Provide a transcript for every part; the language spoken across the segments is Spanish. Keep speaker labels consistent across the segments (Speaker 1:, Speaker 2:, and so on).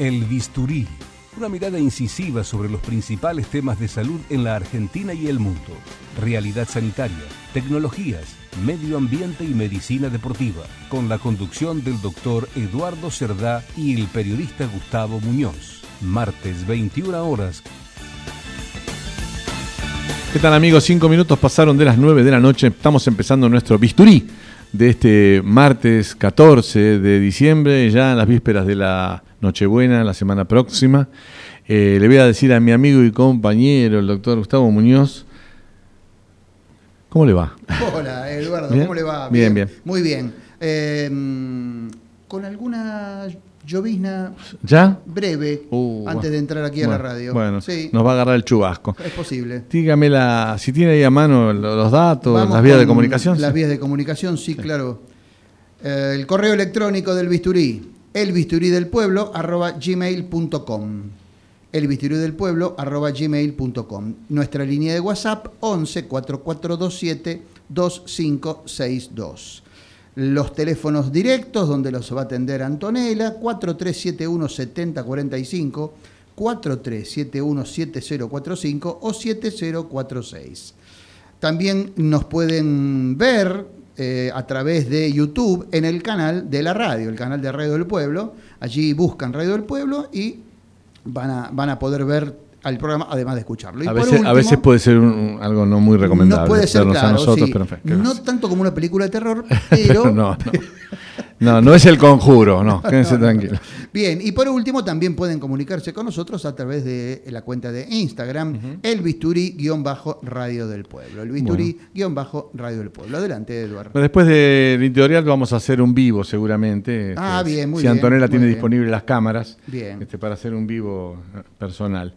Speaker 1: El bisturí, una mirada incisiva sobre los principales temas de salud en la Argentina y el mundo. Realidad sanitaria, tecnologías, medio ambiente y medicina deportiva, con la conducción del doctor Eduardo Cerdá y el periodista Gustavo Muñoz. Martes 21 horas.
Speaker 2: ¿Qué tal amigos? Cinco minutos pasaron de las nueve de la noche. Estamos empezando nuestro bisturí de este martes 14 de diciembre, ya en las vísperas de la Nochebuena, la semana próxima. Eh, le voy a decir a mi amigo y compañero, el doctor Gustavo Muñoz, ¿cómo le va?
Speaker 3: Hola, Eduardo, ¿cómo le va?
Speaker 2: Bien, bien.
Speaker 3: Muy bien. Eh, con alguna llovizna
Speaker 2: ¿Ya?
Speaker 3: breve
Speaker 2: Uh,
Speaker 3: antes de entrar aquí a la radio.
Speaker 2: Bueno,
Speaker 3: sí,
Speaker 2: nos va a agarrar el chubasco.
Speaker 3: es posible.
Speaker 2: Dígame la, si tiene ahí a mano lo- los datos,
Speaker 3: Vamos
Speaker 2: las vías de comunicación.
Speaker 3: Las vías de comunicación, sí, claro. Eh, el correo electrónico del bisturí, elbisturídelpueblo arroba gmail.com. Elbisturídelpueblo arroba gmail.com. Nuestra línea de WhatsApp 11 4427 2562. Los teléfonos directos donde los va a atender Antonella 4371 7045 4371 7045 o 7046. También nos pueden ver eh, a través de YouTube en el canal de la radio, el canal de Radio del Pueblo. Allí buscan Radio del Pueblo y van a, van a poder ver al programa, además de escucharlo. Y
Speaker 2: A veces, a
Speaker 3: último,
Speaker 2: veces puede ser un- algo no muy recomendable.
Speaker 3: no puede ser claro,
Speaker 2: a nosotros,
Speaker 3: sí.
Speaker 2: pero en fin,
Speaker 3: no
Speaker 2: ¿qué
Speaker 3: tanto como una película de terror,
Speaker 2: Pero no, no. No, no es el conjuro, no, quédense tranquilos.
Speaker 3: Bien, y por último también pueden comunicarse con nosotros a través de la cuenta de Instagram, el bisturí-radio del pueblo. El bisturí-radio del pueblo. Adelante, Eduardo.
Speaker 2: Después del editorial vamos a hacer un vivo seguramente.
Speaker 3: Ah,
Speaker 2: este,
Speaker 3: bien, muy
Speaker 2: Si
Speaker 3: bien,
Speaker 2: Antonella
Speaker 3: muy
Speaker 2: tiene
Speaker 3: bien.
Speaker 2: disponibles las cámaras
Speaker 3: Bien.
Speaker 2: este, para hacer un vivo eh, personal.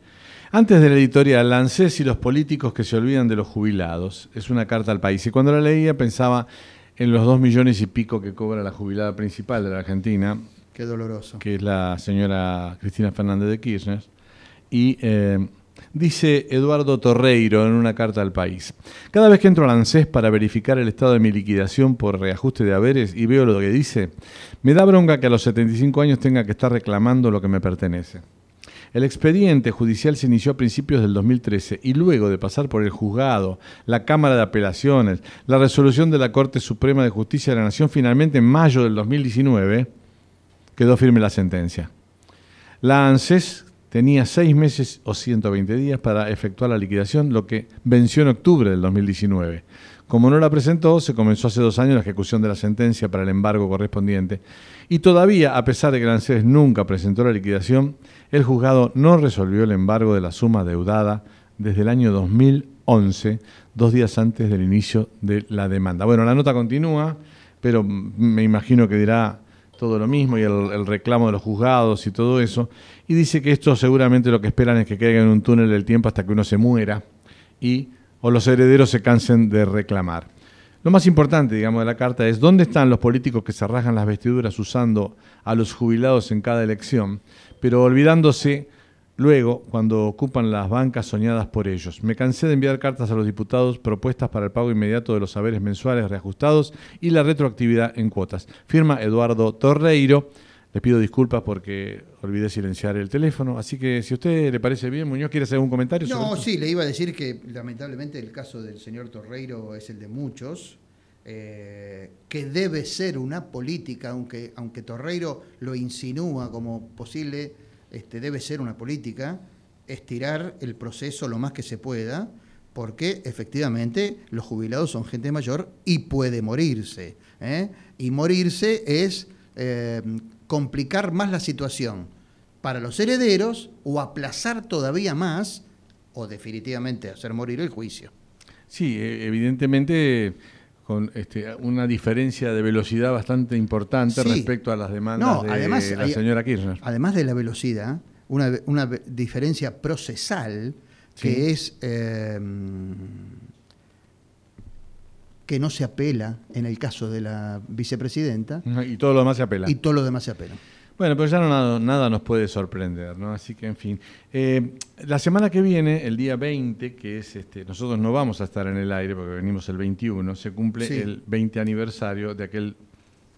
Speaker 2: Antes del editorial, ANSES y los políticos que se olvidan de los jubilados. Es una carta al país. Y cuando la leía pensaba en los dos millones y pico que cobra la jubilada principal de la Argentina,
Speaker 3: Qué doloroso.
Speaker 2: que es la señora Cristina Fernández de Kirchner, y eh, dice Eduardo Torreiro en una carta al país. Cada vez que entro al ANSES para verificar el estado de mi liquidación por reajuste de haberes y veo lo que dice, me da bronca que a los 75 años tenga que estar reclamando lo que me pertenece. El expediente judicial se inició a principios del 2013 y luego de pasar por el juzgado, la Cámara de Apelaciones, la resolución de la Corte Suprema de Justicia de la Nación, finalmente en mayo del 2019, quedó firme la sentencia. La ANSES tenía seis meses o 120 días para efectuar la liquidación, lo que venció en octubre del 2019. Como no la presentó, se comenzó hace dos años la ejecución de la sentencia para el embargo correspondiente. Y todavía, a pesar de que la ANSES nunca presentó la liquidación, el juzgado no resolvió el embargo de la suma deudada desde el año 2011, dos días antes del inicio de la demanda. Bueno, la nota continúa, pero me imagino que dirá todo lo mismo y el, reclamo de los juzgados y todo eso. Y dice que esto seguramente lo que esperan es que caiga en un túnel del tiempo hasta que uno se muera y o los herederos se cansen de reclamar. Lo más importante, digamos, de la carta es dónde están los políticos que se rasgan las vestiduras usando a los jubilados en cada elección, pero olvidándose luego cuando ocupan las bancas soñadas por ellos. Me cansé de enviar cartas a los diputados propuestas para el pago inmediato de los saberes mensuales reajustados y la retroactividad en cuotas. Firma Eduardo Torreiro. Le pido disculpas porque olvidé silenciar el teléfono, así que si a usted le parece bien, Muñoz, ¿quiere hacer algún comentario?
Speaker 3: No, sí, le iba a decir que lamentablemente el caso del señor Torreiro es el de muchos, eh, que debe ser una política, aunque, aunque Torreiro lo insinúa como posible, este, debe ser una política, estirar el proceso lo más que se pueda, porque efectivamente los jubilados son gente mayor y puede morirse. ¿eh? Y morirse es eh, complicar más la situación para los herederos o aplazar todavía más o definitivamente hacer morir el juicio.
Speaker 2: Sí, e- evidentemente con este, una diferencia de velocidad bastante importante
Speaker 3: Sí.
Speaker 2: respecto a las demandas
Speaker 3: No,
Speaker 2: de
Speaker 3: además
Speaker 2: la
Speaker 3: hay-
Speaker 2: señora Kirchner.
Speaker 3: Además de la velocidad, una, una diferencia procesal que es eh, que no se apela en el caso de la vicepresidenta
Speaker 2: Y todo lo demás se apela.
Speaker 3: y todo lo demás se apela.
Speaker 2: Bueno, pero ya no, nada, nada nos puede sorprender, ¿no? Así que, en fin. Eh, la semana que viene, el día 20, que es este, nosotros no vamos a estar en el aire porque venimos el 21, se cumple
Speaker 3: Sí.
Speaker 2: el 20 aniversario de aquel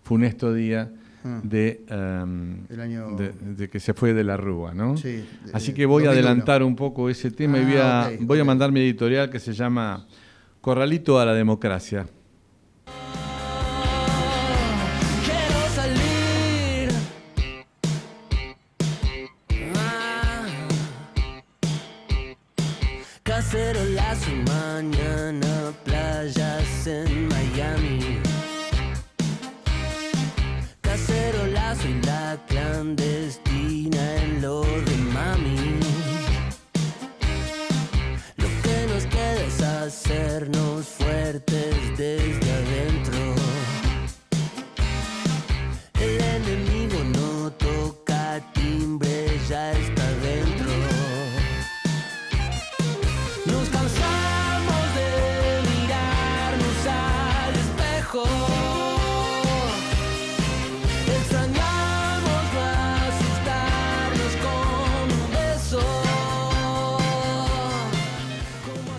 Speaker 2: funesto día
Speaker 3: Ah.
Speaker 2: de, em,
Speaker 3: El año-
Speaker 2: de, de que se fue de la Rúa, ¿no?
Speaker 3: Sí, de-
Speaker 2: Así que voy a
Speaker 3: 2001.
Speaker 2: adelantar un poco ese tema y voy a,
Speaker 3: Ah, ok,
Speaker 2: voy a mandar mi editorial que se llama Corralito a la Democracia.
Speaker 4: Mañana,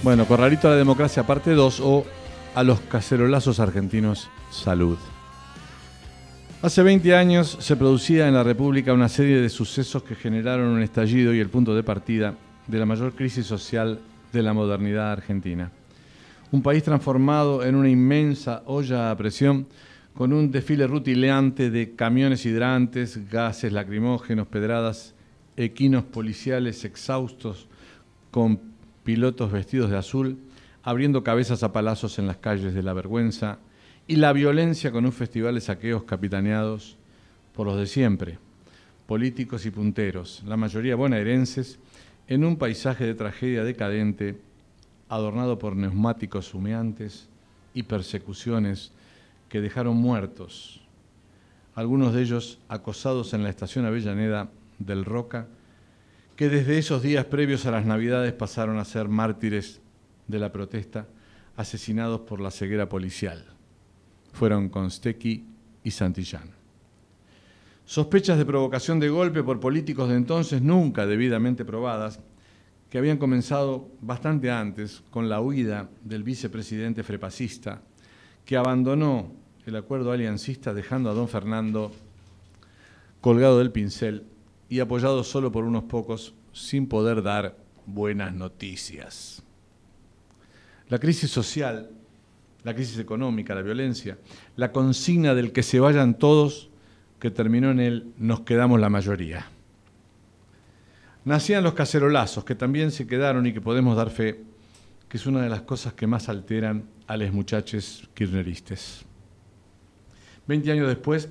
Speaker 2: Bueno, Corralito a la Democracia parte 2 o a los cacerolazos argentinos salud. Hace 20 años se producía en la República una serie de sucesos que generaron un estallido y el punto de partida de la mayor crisis social de la modernidad argentina. Un país transformado en una inmensa olla a presión con un desfile rutileante de camiones hidrantes, gases lacrimógenos, pedradas, equinos policiales exhaustos con pilotos vestidos de azul, abriendo cabezas a palazos en las calles de la vergüenza, y la violencia con un festival de saqueos capitaneados por los de siempre, políticos y punteros, la mayoría bonaerenses, en un paisaje de tragedia decadente, adornado por neumáticos humeantes y persecuciones que dejaron muertos, algunos de ellos acosados en la estación Avellaneda del Roca, que desde esos días previos a las Navidades pasaron a ser mártires de la protesta, asesinados por la ceguera policial. Fueron Constequi y Santillán. Sospechas de provocación de golpe por políticos de entonces nunca debidamente probadas, que habían comenzado bastante antes con la huida del vicepresidente frepacista, que abandonó el acuerdo aliancista dejando a don Fernando colgado del pincel y apoyado solo por unos pocos sin poder dar buenas noticias. La crisis social, la crisis económica, la violencia, la consigna del que se vayan todos, que terminó en el nos quedamos la mayoría. Nacían los cacerolazos, que también se quedaron y que podemos dar fe, que es una de las cosas que más alteran a los muchachos kirchneristas. Veinte años después,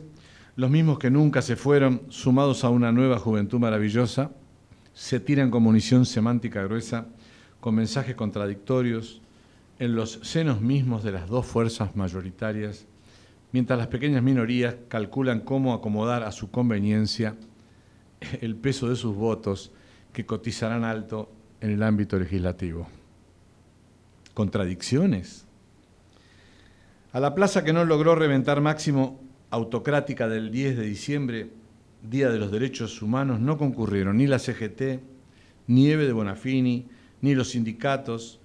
Speaker 2: los mismos que nunca se fueron, sumados a una nueva juventud maravillosa, se tiran con munición semántica gruesa, con mensajes contradictorios, en los senos mismos de las dos fuerzas mayoritarias, mientras las pequeñas minorías calculan cómo acomodar a su conveniencia el peso de sus votos que cotizarán alto en el ámbito legislativo. ¿Contradicciones? A la plaza que no logró reventar máximo autocrática del 10 de diciembre, Día de los Derechos Humanos, no concurrieron ni la CGT, ni Eve de Bonafini, ni los sindicatos,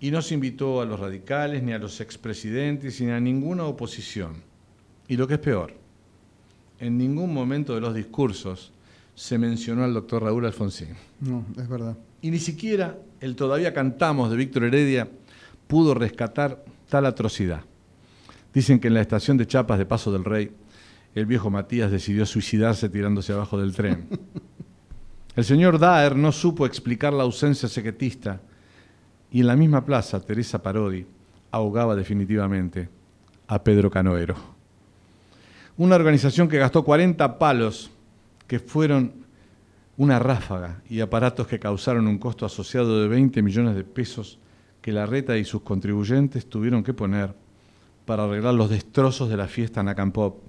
Speaker 2: y no se invitó a los radicales, ni a los expresidentes, ni a ninguna oposición. Y lo que es peor, en ningún momento de los discursos se mencionó al doctor Raúl Alfonsín.
Speaker 3: No, es verdad.
Speaker 2: Y ni siquiera el todavía cantamos de Víctor Heredia pudo rescatar tal atrocidad. Dicen que en la estación de Chapas de Paso del Rey, el viejo Matías decidió suicidarse tirándose abajo del tren. El señor Daer no supo explicar la ausencia sequetista y en la misma plaza Teresa Parodi ahogaba definitivamente a Pedro Canoero. Una organización que gastó 40 palos que fueron una ráfaga y aparatos que causaron un costo asociado de 20 millones de pesos que la reta y sus contribuyentes tuvieron que poner para arreglar los destrozos de la fiesta Nacampop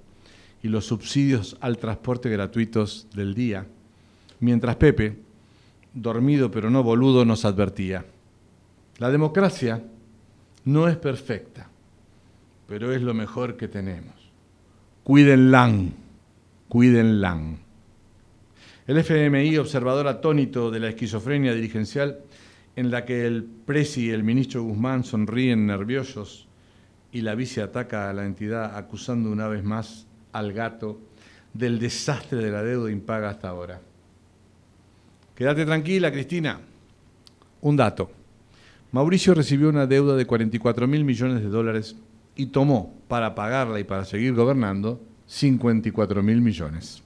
Speaker 2: y los subsidios al transporte gratuitos del día, mientras Pepe, dormido pero no boludo, nos advertía. La democracia no es perfecta, pero es lo mejor que tenemos. Cuídenla, cuídenla. El FMI, observador atónito de la esquizofrenia dirigencial, en la que el presi y el ministro Guzmán sonríen nerviosos y la vice ataca a la entidad acusando una vez más al gato del desastre de la deuda impaga hasta ahora. Quédate tranquila, Cristina. Un dato. Mauricio recibió una deuda de 44 mil millones de dólares y tomó para pagarla y para seguir gobernando 54 mil millones.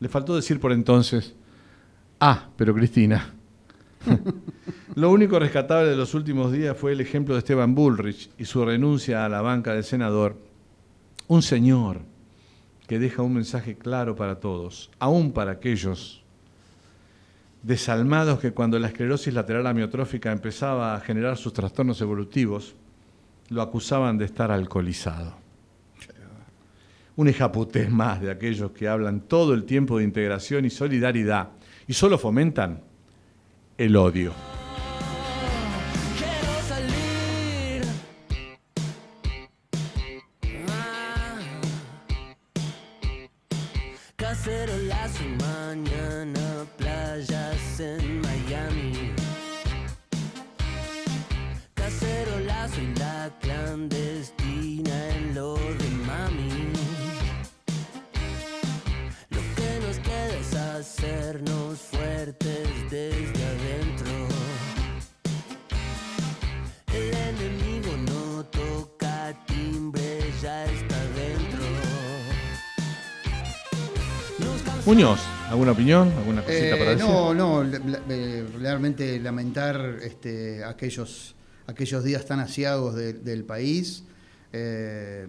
Speaker 2: Le faltó decir por entonces, ah, pero Cristina. Lo único rescatable de los últimos días fue el ejemplo de Esteban Bullrich y su renuncia a la banca de senador. Un señor que deja un mensaje claro para todos, aún para aquellos desalmados que cuando la esclerosis lateral amiotrófica empezaba a generar sus trastornos evolutivos, lo acusaban de estar alcoholizado. Un ejaputés más de aquellos que hablan todo el tiempo de integración y solidaridad y solo fomentan el odio. ¿Alguna opinión? ¿Alguna cosita
Speaker 3: Eh,
Speaker 2: para decir?
Speaker 3: no, no, eh, realmente lamentar este, aquellos, aquellos días tan asiagos de- del país. eh,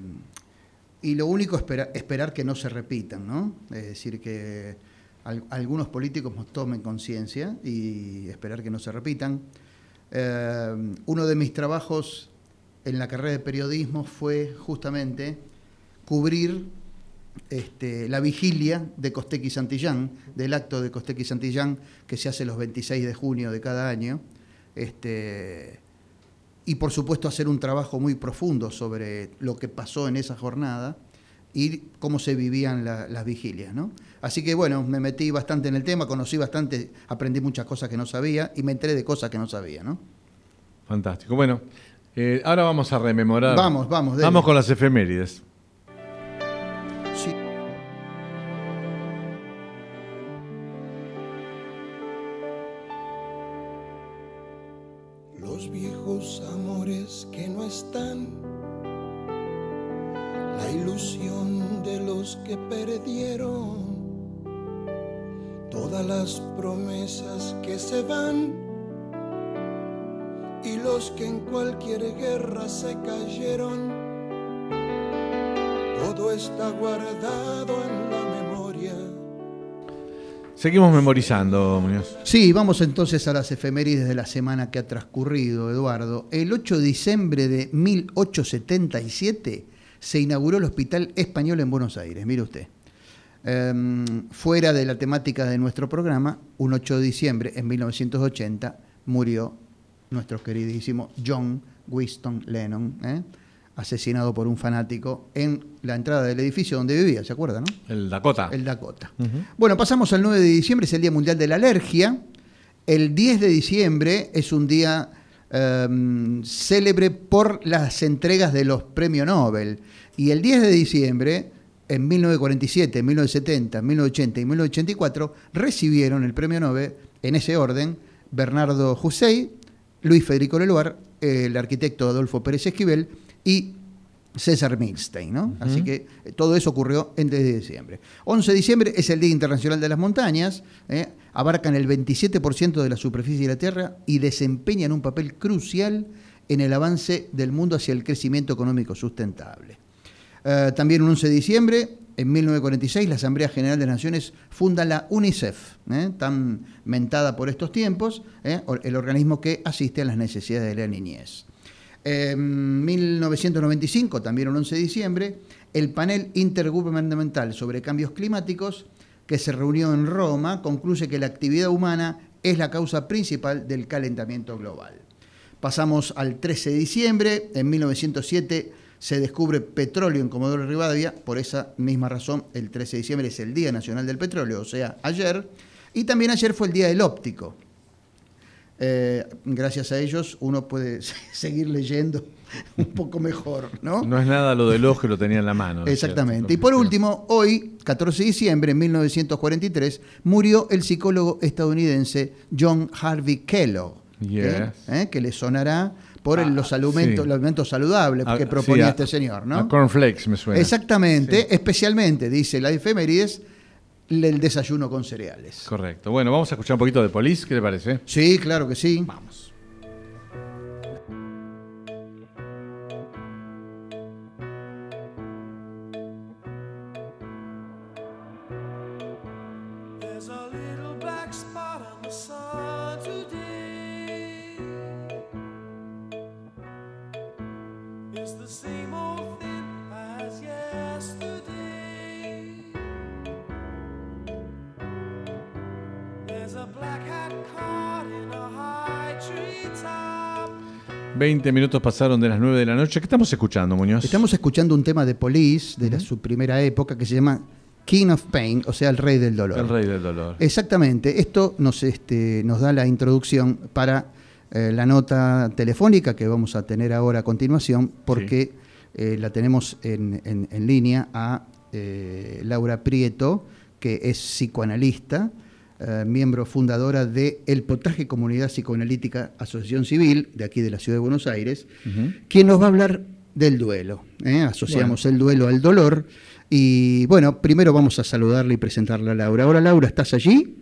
Speaker 3: y lo único espera- esperar que no se repitan, ¿no? Es decir, que al- algunos políticos tomen conciencia y esperar que no se repitan. Eh, uno de mis trabajos en la carrera de periodismo fue justamente cubrir este, la vigilia de Costequi Santillán, del acto de Costequi Santillán que se hace los 26 de junio de cada año. Este, y por supuesto hacer un trabajo muy profundo sobre lo que pasó en esa jornada y cómo se vivían la- las vigilias. ¿no? Así que bueno, me metí bastante en el tema, conocí bastante, aprendí muchas cosas que no sabía y me enteré de cosas que no sabía. ¿no?
Speaker 2: Fantástico. Bueno, eh, ahora vamos a rememorar.
Speaker 3: Vamos, vamos, dele.
Speaker 2: Vamos con las efemérides.
Speaker 5: Que perdieron, todas las promesas que se van y los que en cualquier guerra se cayeron. Todo está guardado en la memoria.
Speaker 2: Seguimos memorizando, Muñoz.
Speaker 3: Sí, vamos entonces a las efemérides de la semana que ha transcurrido, Eduardo. El 8 de diciembre de 1877 se inauguró el Hospital Español en Buenos Aires, mire usted. Em, fuera de la temática de nuestro programa, un 8 de diciembre en 1980 murió nuestro queridísimo John Winston Lennon, ¿eh? asesinado por un fanático en la entrada del edificio donde vivía, ¿se acuerda, no?
Speaker 2: El Dakota.
Speaker 3: El Dakota. Bueno, pasamos al 9 de diciembre, es el Día Mundial de la Alergia. El 10 de diciembre es un día em, célebre por las entregas de los premios Nobel. Y el 10 de diciembre, en 1947, 1970, 1980 y 1984, recibieron el premio Nobel, en ese orden, Bernardo Hussein, Luis Federico Leluar, el arquitecto Adolfo Pérez Esquivel y César Milstein, ¿no? Así que eh, todo eso ocurrió en 10 de diciembre. 11 de diciembre es el Día Internacional de las Montañas, ¿eh? Abarcan el 27% de la superficie de la Tierra y desempeñan un papel crucial en el avance del mundo hacia el crecimiento económico sustentable. Eh, también un 11 de diciembre en 1946 la Asamblea General de las Naciones funda la UNICEF, ¿eh? tan mentada por estos tiempos, ¿eh? el organismo que asiste a las necesidades de la niñez. En 1995, también el 11 de diciembre, el panel intergubernamental sobre cambios climáticos, que se reunió en Roma, concluye que la actividad humana es la causa principal del calentamiento global. Pasamos al 13 de diciembre, en 1907 se descubre petróleo en Comodoro Rivadavia, por esa misma razón el 13 de diciembre es el Día Nacional del Petróleo, o sea, ayer, y también ayer fue el Día del Óptico. Eh, gracias a ellos uno puede seguir leyendo un poco mejor, ¿no?
Speaker 2: No es nada lo del ojo que lo tenía en la mano.
Speaker 3: Exactamente. Y por último, hoy, 14 de diciembre de 1943, murió el psicólogo estadounidense John Harvey Kellogg, ¿eh? ¿Eh? que le sonará por ah, los, alimentos, los alimentos saludables que ah, proponía este señor, ¿no?
Speaker 2: A cornflakes me suena.
Speaker 3: Exactamente, especialmente, dice la efemérides, el desayuno con cereales.
Speaker 2: Correcto. Bueno, vamos a escuchar un poquito de Police, ¿qué le parece?
Speaker 3: Sí, claro que sí.
Speaker 2: Vamos. Minutos pasaron de las 9 de la noche. ¿Qué estamos escuchando, Muñoz?
Speaker 3: Estamos escuchando un tema de Police, de su primera época, que se llama King of Pain, o sea, el rey del dolor.
Speaker 2: El rey del dolor.
Speaker 3: Exactamente. Esto nos, este, nos da la introducción para eh, la nota telefónica que vamos a tener ahora a continuación, porque eh, la tenemos en, en, línea a eh, Laura Prieto, que es psicoanalista eh, miembro fundadora de El Potaje Comunidad Psicoanalítica Asociación Civil, de aquí de la Ciudad de Buenos Aires, quien nos va a hablar del duelo. ¿eh? Asociamos el duelo al dolor. Y bueno, primero vamos a saludarle y presentarle a Laura. Hola Laura, ¿estás allí?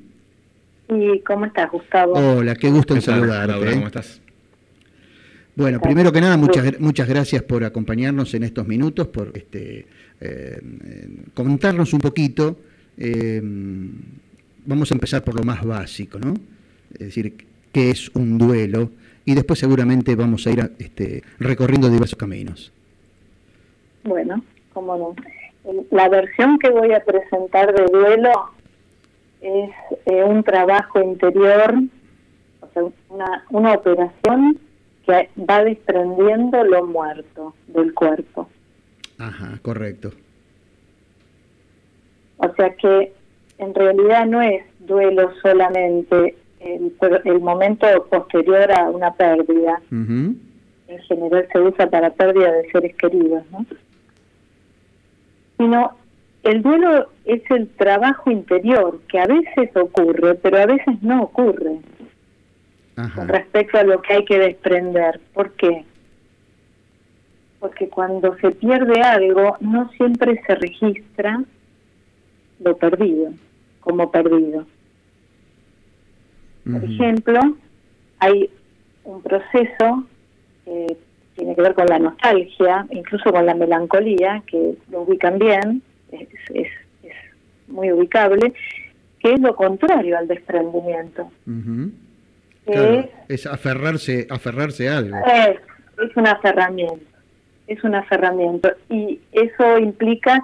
Speaker 6: ¿Y cómo estás, Gustavo?
Speaker 3: Hola, qué gusto en saludarte. Laura, ¿cómo estás? Bueno, primero que nada, muchas, muchas gracias por acompañarnos en estos minutos, por este, eh, contarnos un poquito vamos a empezar por lo más básico, ¿no? Es decir, qué es un duelo y después seguramente vamos a ir este, recorriendo diversos caminos.
Speaker 6: Bueno, cómo no. La versión que voy a presentar de duelo es eh, un trabajo interior, o sea, una, una operación que va desprendiendo lo muerto del cuerpo.
Speaker 3: Ajá, correcto.
Speaker 6: O sea que en realidad no es duelo solamente el, el momento posterior a una pérdida. En general se usa para pérdida de seres queridos, ¿no? Sino el duelo es el trabajo interior que a veces ocurre, pero a veces no ocurre con respecto a lo que hay que desprender. ¿Por qué? Porque cuando se pierde algo, no siempre se registra lo perdido como perdido. Por ejemplo, hay un proceso que tiene que ver con la nostalgia, incluso con la melancolía, que lo ubican bien, es, es, muy ubicable, que es lo contrario al desprendimiento.
Speaker 3: es, aferrarse, aferrarse a algo.
Speaker 6: Es, es un aferramiento, es un aferramiento. Y eso implica,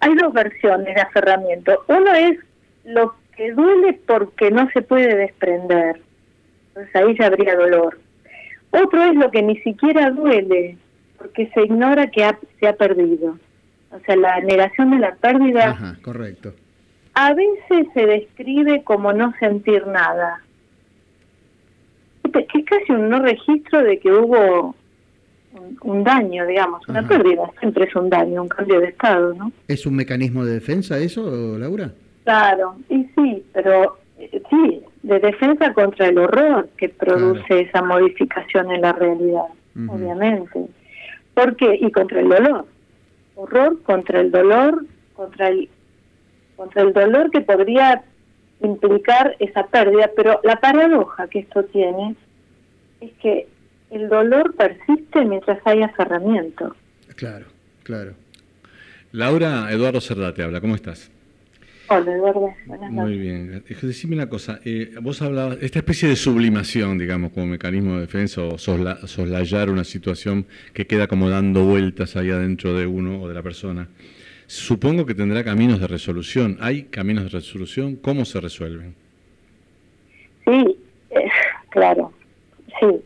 Speaker 6: hay dos versiones de aferramiento. Uno es lo que duele porque no se puede desprender. Entonces ahí ya habría dolor. Otro es lo que ni siquiera duele, porque se ignora que se ha perdido. O sea, la negación de la pérdida.
Speaker 3: Ajá, correcto.
Speaker 6: A veces se describe como no sentir nada. Que es casi un no registro de que hubo un, daño, digamos, una pérdida. Siempre es un daño, un cambio de estado, ¿no?
Speaker 3: ¿Es un mecanismo de defensa eso, Laura?
Speaker 6: Claro, y sí, pero eh, sí, de defensa contra el horror que produce esa modificación en la realidad, obviamente. ¿Por qué? Y contra el dolor. Horror contra el dolor, contra el, contra el dolor que podría implicar esa pérdida, pero la paradoja que esto tiene es que el dolor persiste mientras hay aferramiento.
Speaker 3: Claro, claro.
Speaker 2: Laura, Eduardo Cerdá te habla, ¿cómo estás?
Speaker 6: Hola, Eduardo. Buenas
Speaker 2: Muy bien. Decime una cosa, eh, vos hablabas, esta especie de sublimación, digamos, como mecanismo de defensa o sosla- soslayar una situación que queda como dando vueltas ahí adentro de uno o de la persona. Supongo que tendrá caminos de resolución. ¿Hay caminos de resolución? ¿Cómo se resuelven?
Speaker 6: Sí, eh, claro, sí.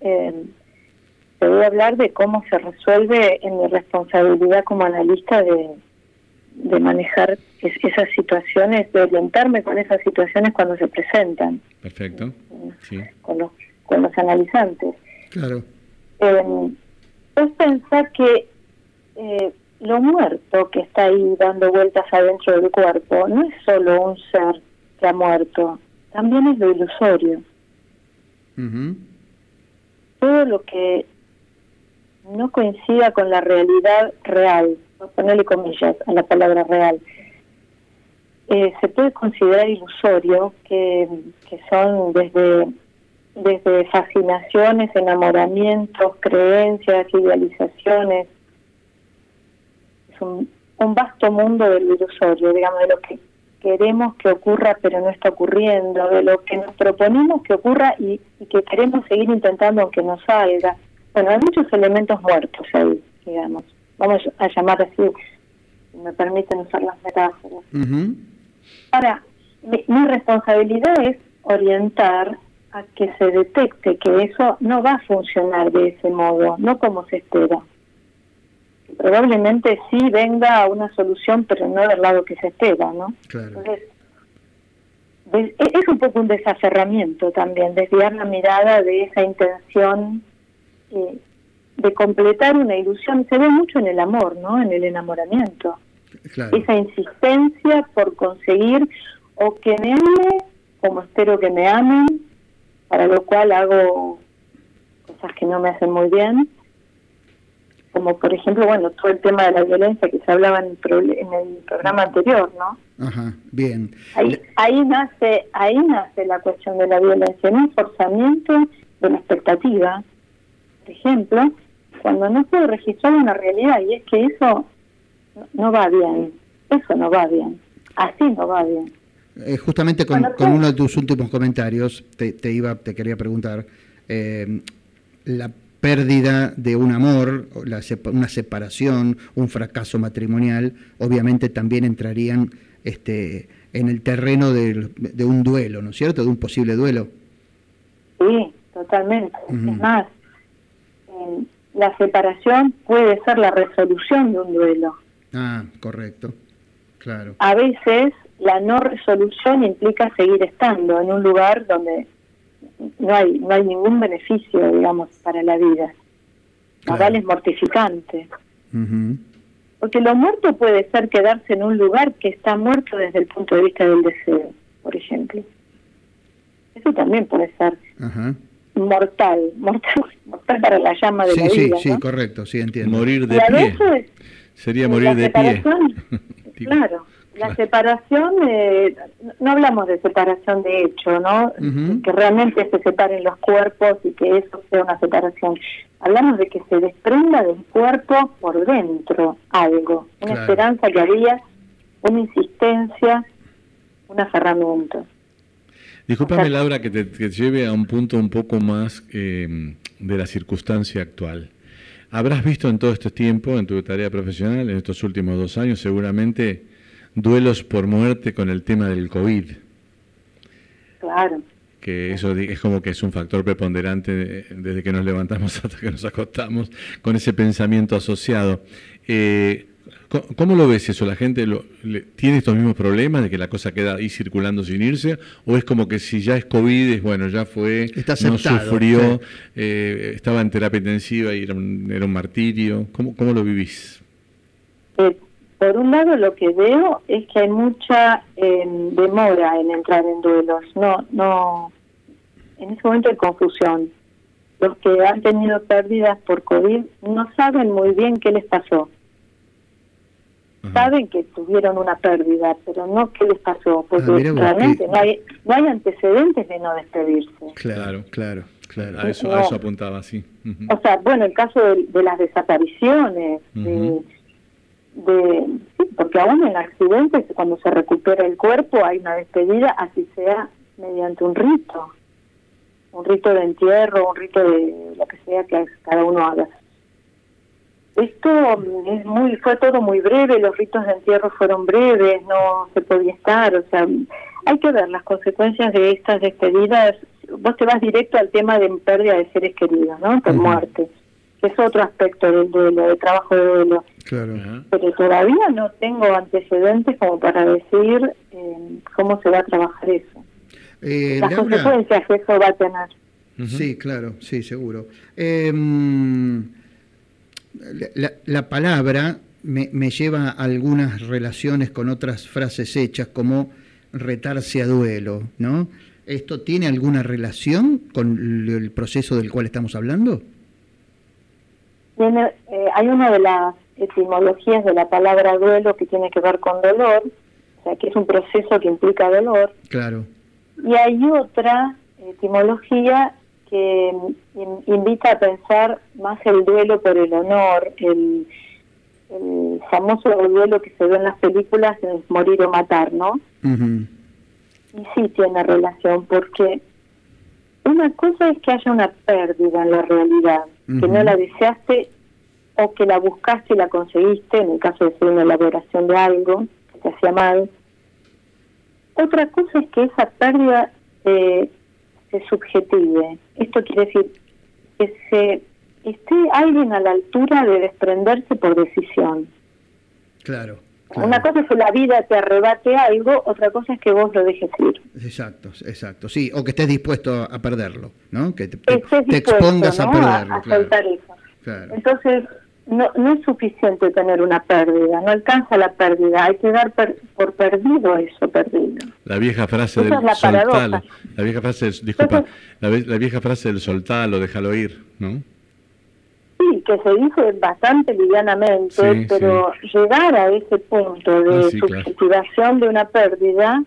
Speaker 6: Eh, te voy a hablar de cómo se resuelve en mi responsabilidad como analista de, de manejar es- esas situaciones, de orientarme con esas situaciones cuando se presentan
Speaker 2: Perfecto. Sí.
Speaker 6: con los, con los analizantes.
Speaker 3: Claro.
Speaker 6: Eh, vos pensar que eh, lo muerto que está ahí dando vueltas adentro del cuerpo no es solo un ser que ha muerto, también es lo ilusorio. Todo lo que no coincida con la realidad real, ponerle comillas a la palabra real, eh, se puede considerar ilusorio, que, que son desde, desde fascinaciones, enamoramientos, creencias, idealizaciones. Es un, un vasto mundo del ilusorio, digamos, de lo que queremos que ocurra pero no está ocurriendo, de lo que nos proponemos que ocurra y, y que queremos seguir intentando aunque no salga. Bueno, hay muchos elementos muertos ahí, digamos. Vamos a llamar así, si me permiten usar las metáforas.
Speaker 3: Ujú.
Speaker 6: Ahora, mi, mi responsabilidad es orientar a que se detecte que eso no va a funcionar de ese modo, no como se espera. Probablemente sí venga una solución, pero no del lado que se espera, ¿no?
Speaker 3: Claro.
Speaker 6: Entonces, e- es un poco un desaferramiento también, desviar la mirada de esa intención eh, de completar una ilusión. Se ve mucho en el amor, ¿no? En el enamoramiento
Speaker 3: Claro.
Speaker 6: esa insistencia por conseguir o que me ame como espero que me amen, para lo cual hago cosas que no me hacen muy bien, como por ejemplo, bueno, todo el tema de la violencia que se hablaba en el, en el programa anterior, ¿no?
Speaker 3: Ajá, bien.
Speaker 6: Ahí, ahí nace ahí nace la cuestión de la violencia, en un forzamiento de la expectativa, por ejemplo, cuando no puedo registrar una realidad y es que eso no, va bien, eso no va bien, así no va bien.
Speaker 3: Eh, justamente con,
Speaker 6: Bueno,
Speaker 3: con uno de tus últimos comentarios te, te iba, te quería preguntar eh, la pérdida de un amor, la una separación, un fracaso matrimonial, obviamente también entrarían este, en el terreno de, un duelo, ¿no es cierto? De un posible duelo.
Speaker 6: Sí, totalmente. Es más, eh, la separación puede ser la resolución de un duelo.
Speaker 3: Ah, correcto. Claro.
Speaker 6: A veces la no resolución implica seguir estando en un lugar donde no hay no hay ningún beneficio, digamos, para la vida.
Speaker 3: Claro.
Speaker 6: es mortificante. Porque lo muerto puede ser quedarse en un lugar que está muerto desde el punto de vista del deseo, por ejemplo. Eso también puede ser
Speaker 3: Ajá.
Speaker 6: Mortal, mortal, mortal para la llama de
Speaker 3: Sí,
Speaker 6: la
Speaker 3: sí,
Speaker 6: vida.
Speaker 3: sí,
Speaker 6: ¿no?
Speaker 3: correcto, sí, entiendo.
Speaker 2: Morir
Speaker 6: Y
Speaker 2: de
Speaker 6: a
Speaker 2: pie.
Speaker 6: veces
Speaker 2: Sería
Speaker 6: la
Speaker 2: morir de pie.
Speaker 6: claro, la
Speaker 2: claro.
Speaker 6: separación, eh, no hablamos de separación de hecho, ¿no? Que realmente se separen los cuerpos y que eso sea una separación. Hablamos de que se desprenda del cuerpo por dentro algo, una
Speaker 3: Claro.
Speaker 6: esperanza que había, una insistencia, un aferramiento.
Speaker 2: Discúlpame. Laura, que te, que lleve a un punto un poco más eh, de la circunstancia actual. Habrás visto en todo este tiempo, en tu tarea profesional, en estos últimos dos años, seguramente duelos por muerte con el tema del COVID,
Speaker 6: Claro.
Speaker 2: que eso es como que es un factor preponderante de- desde que nos levantamos hasta que nos acostamos, con ese pensamiento asociado. Eh, ¿Cómo lo ves eso? ¿La gente lo- le- tiene estos mismos problemas de que la cosa queda ahí circulando sin irse? ¿O es como que si ya es COVID, es bueno, ya fue,
Speaker 3: Está
Speaker 2: no sufrió,
Speaker 3: sí.
Speaker 2: eh, estaba en terapia intensiva y era un, era un martirio? ¿Cómo, ¿Cómo lo vivís?
Speaker 6: Eh, por un lado, lo que veo es que hay mucha eh, demora en entrar en duelos. No, no. En ese momento hay confusión. Los que han tenido pérdidas por COVID no saben muy bien qué les pasó. Saben que tuvieron una pérdida, pero no qué les pasó, porque
Speaker 3: Ah, vos,
Speaker 6: realmente no hay no hay antecedentes de no despedirse.
Speaker 3: Claro, claro, claro.
Speaker 2: A eso,
Speaker 6: No.
Speaker 2: a eso apuntaba, sí.
Speaker 6: O sea, bueno, el caso de, de las desapariciones, de- de sí, porque aún en accidentes cuando se recupera el cuerpo hay una despedida así sea mediante un rito un rito de entierro un rito de lo que sea que cada uno haga esto es muy fue todo muy breve los ritos de entierro fueron breves no se podía estar o sea hay que ver las consecuencias de estas despedidas vos te vas directo al tema de pérdida de seres queridos no por muerte que es otro aspecto del duelo, del trabajo de duelo.
Speaker 3: Claro.
Speaker 6: Pero todavía no tengo antecedentes como para decir eh, cómo se va a trabajar eso.
Speaker 3: Eh,
Speaker 6: Las
Speaker 3: Laura,
Speaker 6: consecuencias que eso va a tener.
Speaker 3: Sí, claro, sí, seguro. Em, la, la palabra me, me lleva a algunas relaciones con otras frases hechas como retarse a duelo, ¿no? ¿Esto tiene alguna relación con el proceso del cual estamos hablando?
Speaker 6: Tiene, eh, hay una de las etimologías de la palabra duelo que tiene que ver con dolor, o sea, que es un proceso que implica dolor,
Speaker 3: Claro.
Speaker 6: y hay otra etimología que in- invita a pensar más el duelo por el honor, el, el famoso duelo que se ve en las películas es morir o matar, ¿no? Y sí tiene relación, porque una cosa es que haya una pérdida en la realidad, que no la deseaste o que la buscaste y la conseguiste, en el caso de ser una elaboración de algo que te hacía mal. Otra cosa es que esa pérdida eh, se subjetive. Esto quiere decir que se esté alguien a la altura de desprenderse por decisión.
Speaker 3: Claro. claro.
Speaker 6: Una cosa es que la vida te arrebate algo, otra cosa es que vos lo dejes ir.
Speaker 3: Exacto, exacto. Sí, o que estés dispuesto a perderlo, ¿no? Que te, te- expongas
Speaker 6: ¿no?
Speaker 3: a perderlo,
Speaker 6: a,
Speaker 3: claro.
Speaker 6: soltar eso.
Speaker 3: claro.
Speaker 6: Entonces, no, no es suficiente tener una pérdida, no alcanza la pérdida, hay que dar per- por perdido eso perdido.
Speaker 2: La vieja frase
Speaker 6: Esa
Speaker 2: del
Speaker 6: la
Speaker 2: soltalo. La vieja frase, disculpa,
Speaker 6: Entonces-
Speaker 2: la, vieja frase del soltalo, déjalo ir, ¿no?
Speaker 6: Sí, que se dice bastante livianamente,
Speaker 2: Sí,
Speaker 6: pero llegar a ese punto de
Speaker 2: Ah, sí, claro.
Speaker 6: subjetivación de una pérdida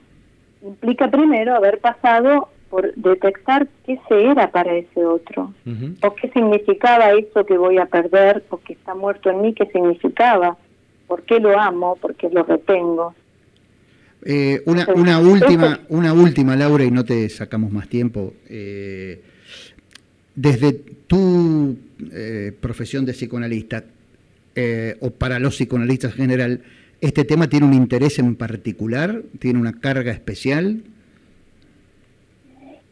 Speaker 6: implica primero haber pasado por detectar qué se era para ese otro,
Speaker 2: Ujú.
Speaker 6: o qué significaba eso que voy a perder, o que está muerto en mí, qué significaba, por qué lo amo, por qué lo retengo.
Speaker 3: Eh, una, una última, una última, Laura, y no te sacamos más tiempo. Eh, desde tu eh, profesión de psicoanalista, eh, o para los psicoanalistas en general, ¿este tema tiene un interés en particular? ¿Tiene una carga especial?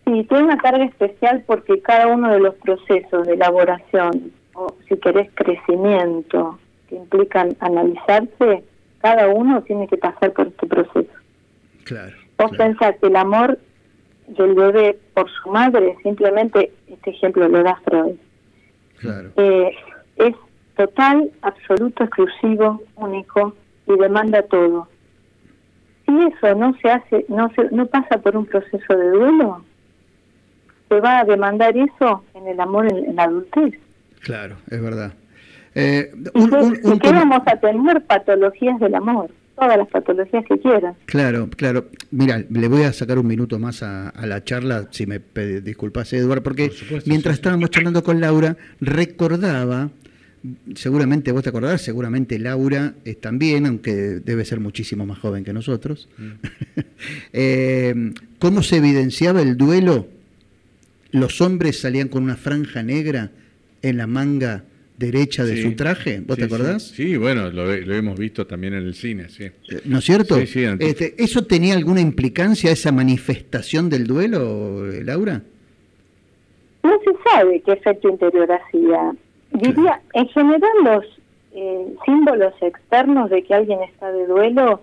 Speaker 6: Sí, tiene una carga especial porque cada uno de los procesos de elaboración, o si querés crecimiento, que implican analizarse, cada uno tiene que pasar por este proceso.
Speaker 3: Claro.
Speaker 6: Vos
Speaker 3: claro.
Speaker 6: pensás que el amor del bebé por su madre, simplemente este ejemplo lo da Freud,
Speaker 3: claro.
Speaker 6: eh, es total, absoluto, exclusivo, único y demanda todo. Si eso no se hace, no se, no pasa por un proceso de duelo, se va a demandar eso en el amor en, en la adultez.
Speaker 3: Claro, es verdad. Eh,
Speaker 6: ¿Y
Speaker 3: un-
Speaker 6: qué,
Speaker 3: un-
Speaker 6: y
Speaker 3: un
Speaker 6: qué
Speaker 3: com-
Speaker 6: vamos a tener patologías del amor? Todas las patologías que quieran.
Speaker 3: Claro, claro. Mira, le voy a sacar un minuto más a, a la charla, si me disculpas, Eduardo, porque
Speaker 2: Por supuesto,
Speaker 3: mientras
Speaker 2: sí, sí.
Speaker 3: estábamos charlando con Laura, recordaba, seguramente vos te acordás, seguramente Laura eh, también, aunque debe ser muchísimo más joven que nosotros, eh, cómo se evidenciaba el duelo. Los hombres salían con una franja negra en la manga derecha de
Speaker 2: Sí.
Speaker 3: su traje, ¿vos
Speaker 2: Sí,
Speaker 3: te acordás?
Speaker 2: Sí, Sí, bueno, lo, ve- lo hemos visto también en el cine, sí.
Speaker 3: Eh, ¿No es cierto?
Speaker 2: Sí, sí, ante-
Speaker 3: Este, ¿Eso tenía alguna implicancia, esa manifestación del duelo, Laura?
Speaker 6: No se sabe qué efecto interior hacía. Diría, en general los eh, símbolos externos de que alguien está de duelo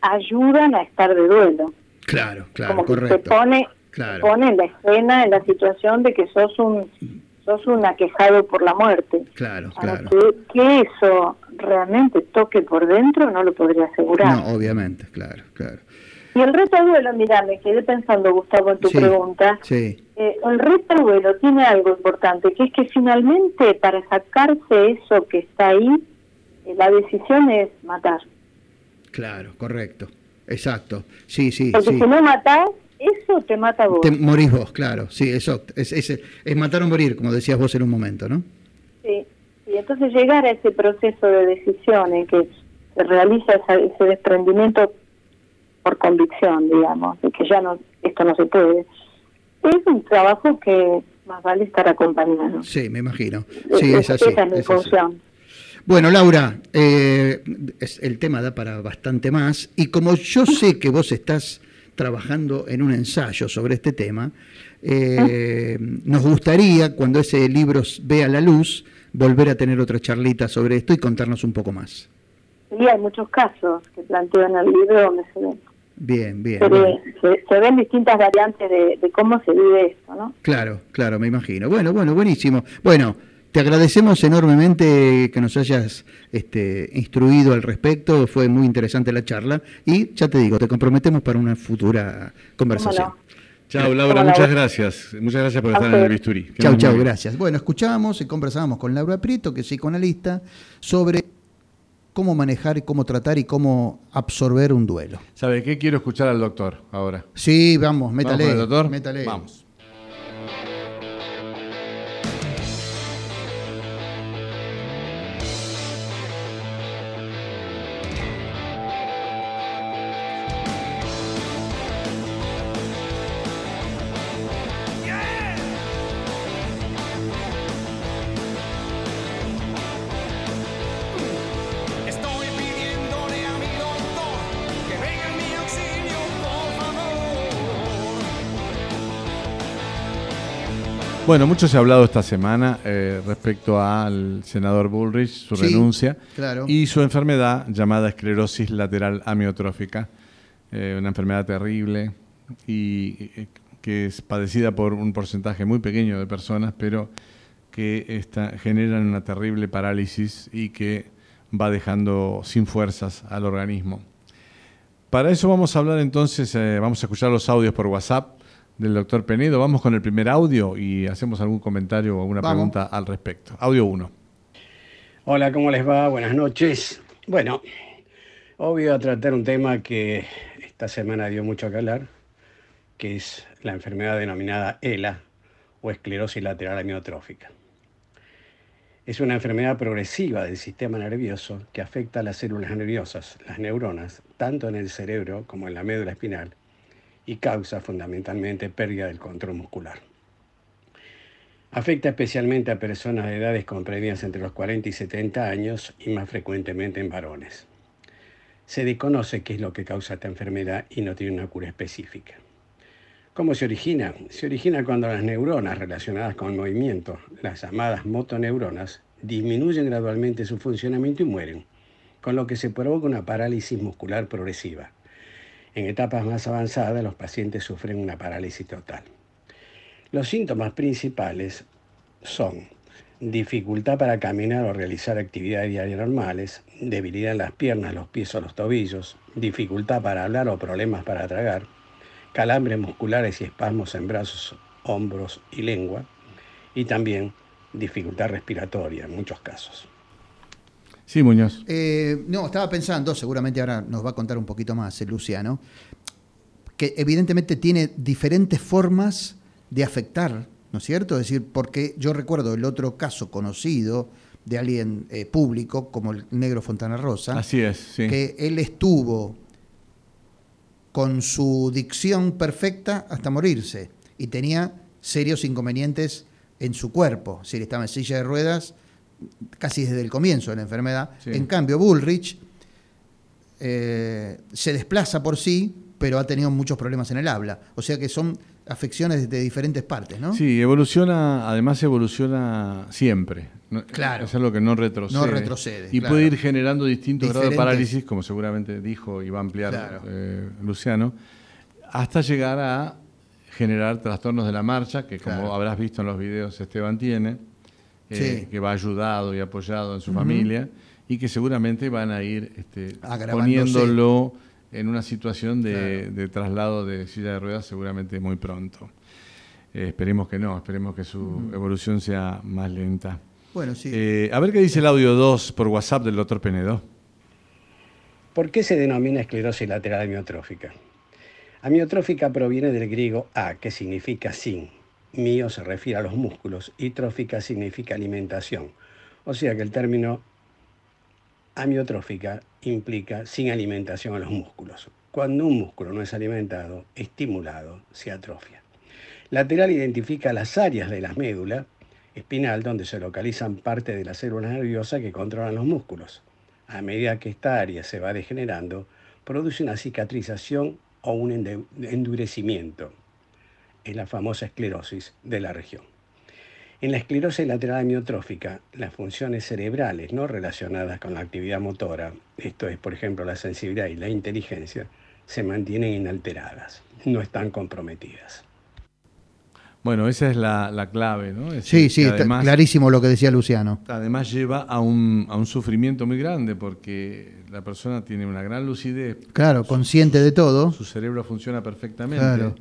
Speaker 6: ayudan a estar de duelo.
Speaker 3: Claro, claro,
Speaker 6: Como que te
Speaker 3: correcto.
Speaker 6: pone,
Speaker 3: Claro.
Speaker 6: pone en la escena, en la situación de que sos un sos un aquejado por la muerte.
Speaker 3: Claro, claro.
Speaker 6: que, que eso realmente toque por dentro no lo podría asegurar.
Speaker 3: No, obviamente, claro, claro.
Speaker 6: Y el reto duelo, mira, me quedé pensando, Gustavo, en tu
Speaker 3: Sí,
Speaker 6: pregunta.
Speaker 3: Sí,
Speaker 6: Eh, el reto duelo tiene algo importante, que es que finalmente para sacarse eso que está ahí, eh, la decisión es matar.
Speaker 3: claro, correcto. Exacto. Sí, sí,
Speaker 6: Porque
Speaker 3: sí.
Speaker 6: si no matás, eso te mata vos.
Speaker 3: Te morís vos, claro. Sí, eso. Es, es, es matar o morir, como decías vos en un momento, ¿no?
Speaker 6: Sí, y entonces llegar a ese proceso de decisión en que se realiza esa- ese desprendimiento por convicción, digamos, de que ya no esto no se puede. Es un trabajo que más vale estar acompañado.
Speaker 3: Sí, me imagino. Sí, es así.
Speaker 6: Esa es mi
Speaker 3: es así.
Speaker 6: función.
Speaker 3: Bueno, Laura, eh, es- el tema da para bastante más y como yo sé que vos estás trabajando en un ensayo sobre este tema, eh, nos gustaría, cuando ese libro vea la luz, volver a tener otra charlita sobre esto y contarnos un poco más.
Speaker 6: Y hay muchos casos que planteo en el libro donde se ven,
Speaker 3: Bien, bien.
Speaker 6: ve- se- se ven distintas variantes de, de cómo se vive esto, ¿no?
Speaker 3: Claro, claro, me imagino. Bueno, bueno, buenísimo. Bueno, te agradecemos enormemente que nos hayas este, instruido al respecto. Fue muy interesante la charla y ya te digo, te comprometemos para una futura conversación.
Speaker 2: Chao, Laura,
Speaker 6: Hola,
Speaker 2: muchas gracias. Muchas gracias por
Speaker 6: A
Speaker 2: estar en el bisturí. Muy bien.
Speaker 3: gracias. Bueno, escuchábamos y conversábamos con Laura Prieto, que es psicoanalista, sobre cómo manejar y cómo tratar y cómo absorber un duelo.
Speaker 2: ¿Sabe qué? Quiero escuchar al doctor ahora.
Speaker 3: Sí, vamos, métale.
Speaker 2: ¿Vamos con el doctor?
Speaker 3: métale.
Speaker 2: Vamos. Bueno, mucho se ha hablado esta semana eh, respecto al senador Bullrich, su
Speaker 3: Sí,
Speaker 2: renuncia
Speaker 3: claro.
Speaker 2: y su enfermedad llamada esclerosis lateral amiotrófica, eh, una enfermedad terrible y eh, que es padecida por un porcentaje muy pequeño de personas, pero que esta- generan una terrible parálisis y que va dejando sin fuerzas al organismo. Para eso vamos a hablar entonces, vamos a escuchar los audios por WhatsApp del doctor Penedo. Vamos con el primer audio y hacemos algún comentario o alguna
Speaker 3: Vamos.
Speaker 2: pregunta al respecto. Audio 1.
Speaker 7: Hola, ¿cómo les va? Buenas noches. Bueno, hoy voy a tratar un tema que esta semana dio mucho que hablar, que es la enfermedad denominada ELA o esclerosis lateral amiotrófica. Es una enfermedad progresiva del sistema nervioso que afecta a las células nerviosas, las neuronas, tanto en el cerebro como en la médula espinal, y causa fundamentalmente pérdida del control muscular. Afecta especialmente a personas de edades comprendidas entre los 40 y 70 años y más frecuentemente en varones. Se desconoce qué es lo que causa esta enfermedad y no tiene una cura específica. ¿Cómo se origina? Se origina cuando las neuronas relacionadas con el movimiento, las llamadas motoneuronas, disminuyen gradualmente su funcionamiento y mueren, con lo que se provoca una parálisis muscular progresiva. En etapas más avanzadas, los pacientes sufren una parálisis total. Los síntomas principales son dificultad para caminar o realizar actividades diarias normales, debilidad en las piernas, los pies o los tobillos, dificultad para hablar o problemas para tragar, calambres musculares y espasmos en brazos, hombros y lengua, y también dificultad respiratoria en muchos casos.
Speaker 2: Sí, Muñoz.
Speaker 3: Eh, no, estaba pensando, seguramente ahora nos va a contar un poquito más el Luciano, que evidentemente tiene diferentes formas de afectar, ¿no es cierto? Es decir, porque yo recuerdo el otro caso conocido de alguien eh, público, como el negro Fontana Rosa,
Speaker 2: Así es, sí.
Speaker 3: que él estuvo con su dicción perfecta hasta morirse y tenía serios inconvenientes en su cuerpo, es decir, estaba en silla de ruedas casi desde el comienzo de la enfermedad.
Speaker 2: Sí.
Speaker 3: En cambio, Bullrich eh, se desplaza por sí, pero ha tenido muchos problemas en el habla. O sea que son afecciones de diferentes partes, ¿no?
Speaker 2: Sí, evoluciona, además evoluciona siempre.
Speaker 3: Claro.
Speaker 2: Es algo que no retrocede.
Speaker 3: No retrocede,
Speaker 2: Y
Speaker 3: claro.
Speaker 2: puede ir generando distintos grados de parálisis, como seguramente dijo y va a ampliar
Speaker 3: Claro.
Speaker 2: eh, Luciano, hasta llegar a generar trastornos de la marcha, que como
Speaker 3: Claro.
Speaker 2: habrás visto en los videos Esteban tiene, eh,
Speaker 3: Sí.
Speaker 2: que va ayudado y apoyado en su familia, y que seguramente van a ir este, poniéndolo en una situación de, de traslado de silla de ruedas seguramente muy pronto. Eh, esperemos que no, esperemos que su evolución sea más lenta.
Speaker 3: Bueno, sí.
Speaker 2: Eh, a ver qué dice el audio 2 por WhatsApp del doctor Penedo.
Speaker 7: ¿Por qué se denomina esclerosis lateral amiotrófica? Amiotrófica proviene del griego a, que significa sin. Mío se refiere a los músculos y trófica significa alimentación. O sea que el término amiotrófica implica sin alimentación a los músculos. Cuando un músculo no es alimentado, estimulado, se atrofia. Lateral identifica las áreas de la médula espinal donde se localizan parte de las células nerviosas que controlan los músculos. A medida que esta área se va degenerando, produce una cicatrización o un endurecimiento. Es la famosa esclerosis de la región. En la esclerosis lateral amiotrófica, las funciones cerebrales no relacionadas con la actividad motora, esto es, por ejemplo, la sensibilidad y la inteligencia, se mantienen inalteradas, no están comprometidas.
Speaker 2: Bueno, esa es la, la clave, ¿no? Es
Speaker 3: Sí, sí, está
Speaker 2: además,
Speaker 3: clarísimo lo que decía Luciano.
Speaker 2: además lleva a un, a un sufrimiento muy grande porque la persona tiene una gran lucidez,
Speaker 3: Claro, consciente de todo.
Speaker 2: su cerebro funciona perfectamente.
Speaker 3: Claro.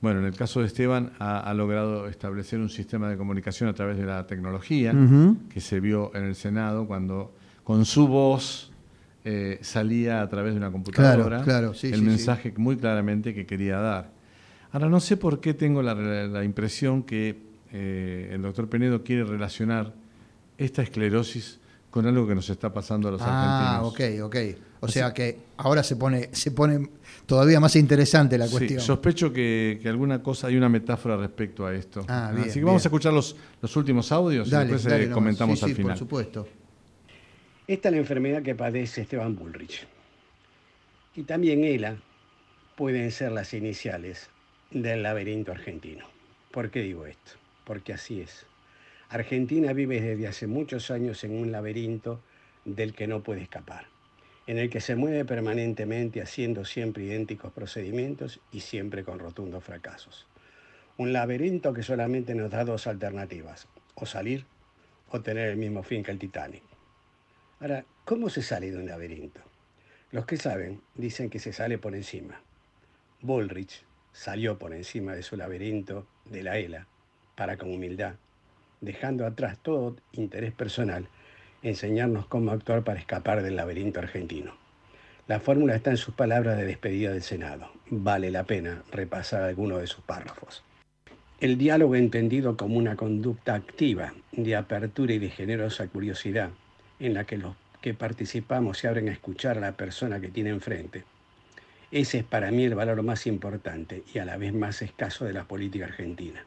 Speaker 2: Bueno, en el caso de Esteban ha, ha logrado establecer un sistema de comunicación a través de la tecnología que se vio en el Senado cuando con su voz eh, salía a través de una computadora
Speaker 3: claro, sí,
Speaker 2: el
Speaker 3: sí, sí.
Speaker 2: mensaje muy claramente que quería dar. Ahora, no sé por qué tengo la, la impresión que eh, el doctor Penedo quiere relacionar esta esclerosis con algo que nos está pasando a los
Speaker 3: Ah,
Speaker 2: argentinos.
Speaker 3: ok, ok. O sea que ahora se pone, se pone todavía más interesante la
Speaker 2: Sí,
Speaker 3: cuestión.
Speaker 2: sospecho que, que alguna cosa, hay una metáfora respecto a esto.
Speaker 3: Ah, bien,
Speaker 2: Así que vamos
Speaker 3: bien.
Speaker 2: a escuchar los, los últimos audios y después
Speaker 3: dale
Speaker 2: eh, comentamos
Speaker 3: Sí,
Speaker 2: al
Speaker 3: sí,
Speaker 2: final.
Speaker 3: por supuesto.
Speaker 7: Esta es la enfermedad que padece Esteban Bullrich. Y también ELA pueden ser las iniciales del laberinto argentino. ¿Por qué digo esto? Porque así es. Argentina vive desde hace muchos años en un laberinto del que no puede escapar, en el que se mueve permanentemente haciendo siempre idénticos procedimientos y siempre con rotundos fracasos. Un laberinto que solamente nos da dos alternativas, o salir o tener el mismo fin que el Titanic. Ahora, ¿cómo se sale de un laberinto? Los que saben dicen que se sale por encima. Bullrich salió por encima de su laberinto de la ELA para con humildad, dejando atrás todo interés personal, enseñarnos cómo actuar para escapar del laberinto argentino. La fórmula está en sus palabras de despedida del Senado. Vale la pena repasar algunos de sus párrafos. El diálogo entendido como una conducta activa de apertura y de generosa curiosidad en la que los que participamos se abren a escuchar a la persona que tiene enfrente. Ese es para mí el valor más importante y a la vez más escaso de la política argentina.